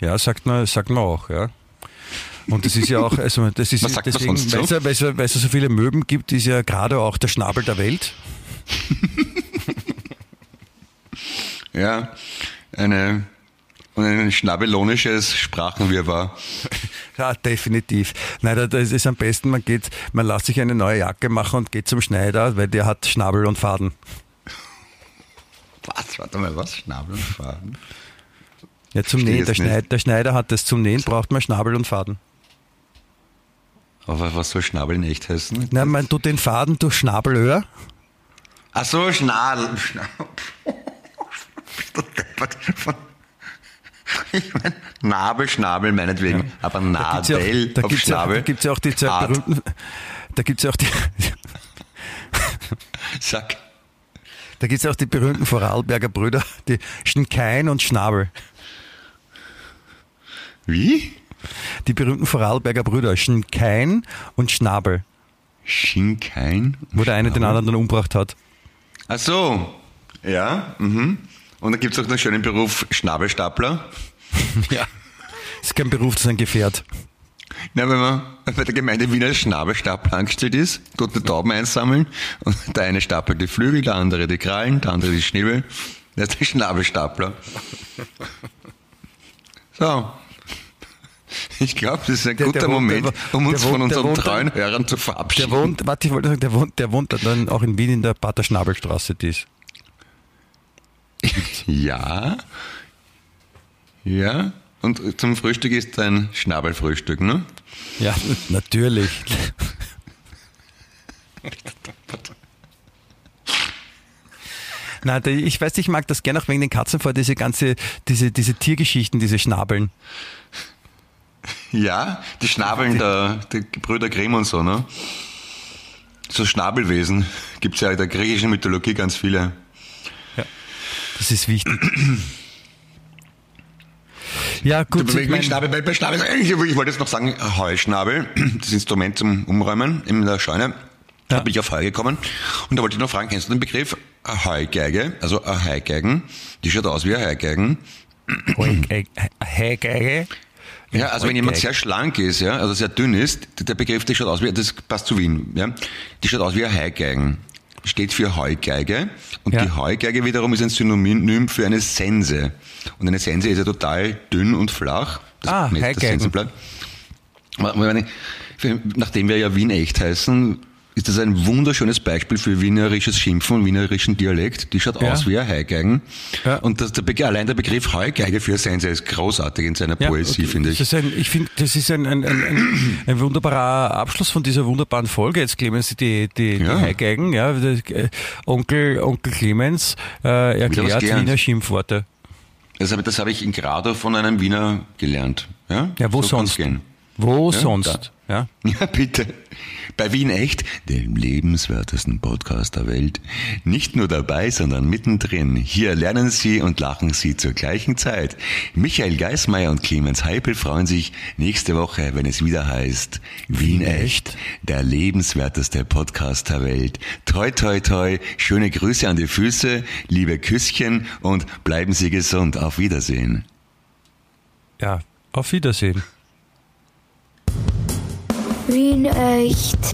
ja sagt, man, sagt man auch, ja. Und das ist ja auch, also das ist deswegen, weil es ja, weil es weil es so viele Möben gibt, ist ja gerade auch der Schnabel der Welt. [LAUGHS] Ja, eine, und ein schnabelonisches Sprachenwirrwarr. [LAUGHS] Ja, definitiv. Nein, da- das ist am besten, man geht, man lässt sich eine neue Jacke machen und geht zum Schneider, weil der hat Schnabel und Faden. Was? Warte mal, was? Schnabel und Faden? Ja, zum Nähen. Der. Schneid, der Schneider hat das zum Nähen, braucht man Schnabel und Faden. Aber was soll Schnabel in echt heißen? Nein, man tut den Faden durch Schnabelöhr. Ach so, Schnadel. Schnabel. Von- Ich meine, Nabel, Schnabel meinetwegen, aber Da gibt's ja auch- Nadel da auf gibt's ja, Schnabel. da gibt's ja auch die zwei berühmten, da gibt's ja auch die, Sag. Da gibt's ja auch die berühmten Vorarlberger Brüder, die Schnkein und Schnabel. Wie? Die berühmten Vorarlberger Brüder, Schnkein und Schnabel, Schinkein? wo der eine den anderen dann umgebracht hat. Ach so. Ja, mhm. Und dann gibt es auch noch einen schönen Beruf Schnabelstapler. [LAUGHS] Ja. Das ist kein Beruf, das ist ein Gefährt. Na, wenn man bei der Gemeinde Wien als Schnabelstapler angestellt ist, dort die Tauben einsammeln und der eine stapelt die Flügel, der andere die Krallen, der andere die Schnäbel. Das ist der Schnabelstapler. So. Ich glaube, das ist ein Der- guter der Moment, der um uns der von wohnt- der unseren wohnt- treuen Hörern zu Der verabschieden. wohnt, warte, ich wollte sagen, der wohnt, der wohnt dann auch in Wien in der Pater Schnabelstraße, die ist. [LAUGHS] Ja. Ja, und zum Frühstück ist dein Schnabelfrühstück, ne? Ja, natürlich. Na, ich weiß, ich mag das gerne auch wegen den Katzen vor, diese ganze, diese, diese Tiergeschichten, diese Schnabeln. Ja, die Schnabeln der, der Brüder Grimm und so, ne? So Schnabelwesen gibt es ja in der griechischen Mythologie ganz viele. Ja, das ist wichtig. Ja, gut. Ich, mein, Schnabel, bei, bei Schnabel, ich, ich wollte jetzt noch sagen, Heuschnabel, das Instrument zum Umräumen in der Scheune, ja. da bin ich auf Heu gekommen. Und da wollte ich noch fragen, kennst du den Begriff Heugeige? Also Heugeigen, die schaut aus wie eine Heugeigen. Heugeige? Ja, also wenn jemand sehr schlank ist, ja, also sehr dünn ist, der Begriff, der schaut aus wie, das passt zu Wien, ja, die schaut aus wie ein Heugeigen. Steht für Heugeige und ja. die Heugeige wiederum ist ein Synonym für eine Sense. Und eine Sense ist ja total dünn und flach. Das ah, Heugeigen. Nachdem wir ja Wien echt heißen, ist das ein wunderschönes Beispiel für wienerisches Schimpfen und wienerischen Dialekt. Die schaut ja. aus wie ein Heugeigen. Ja. Und das, der, allein der Begriff Heugeige für sein ist großartig in seiner ja, Poesie, okay. finde ich. Das ist ein, ich finde, das ist ein, ein, ein, wunderbarer Abschluss von dieser wunderbaren Folge. Jetzt Clemens, die, die, die Heugeigen, ja, äh, Onkel, Onkel Clemens äh, erklärt Wiener Schimpfworte. Das habe, das habe ich in Grado von einem Wiener gelernt. Ja, ja wo so sonst? Wo sonst? Ja? ja, bitte. Bei Wien Echt, dem lebenswertesten Podcast der Welt. Nicht nur dabei, sondern mittendrin. Hier lernen Sie und lachen Sie zur gleichen Zeit. Michael Geismeier und Clemens Heipel freuen sich nächste Woche, wenn es wieder heißt Wien Echt, der lebenswerteste Podcast der Welt. Toi, toi, toi. Schöne Grüße an die Füße, liebe Küsschen und bleiben Sie gesund. Auf Wiedersehen. Ja, auf Wiedersehen. Wien echt.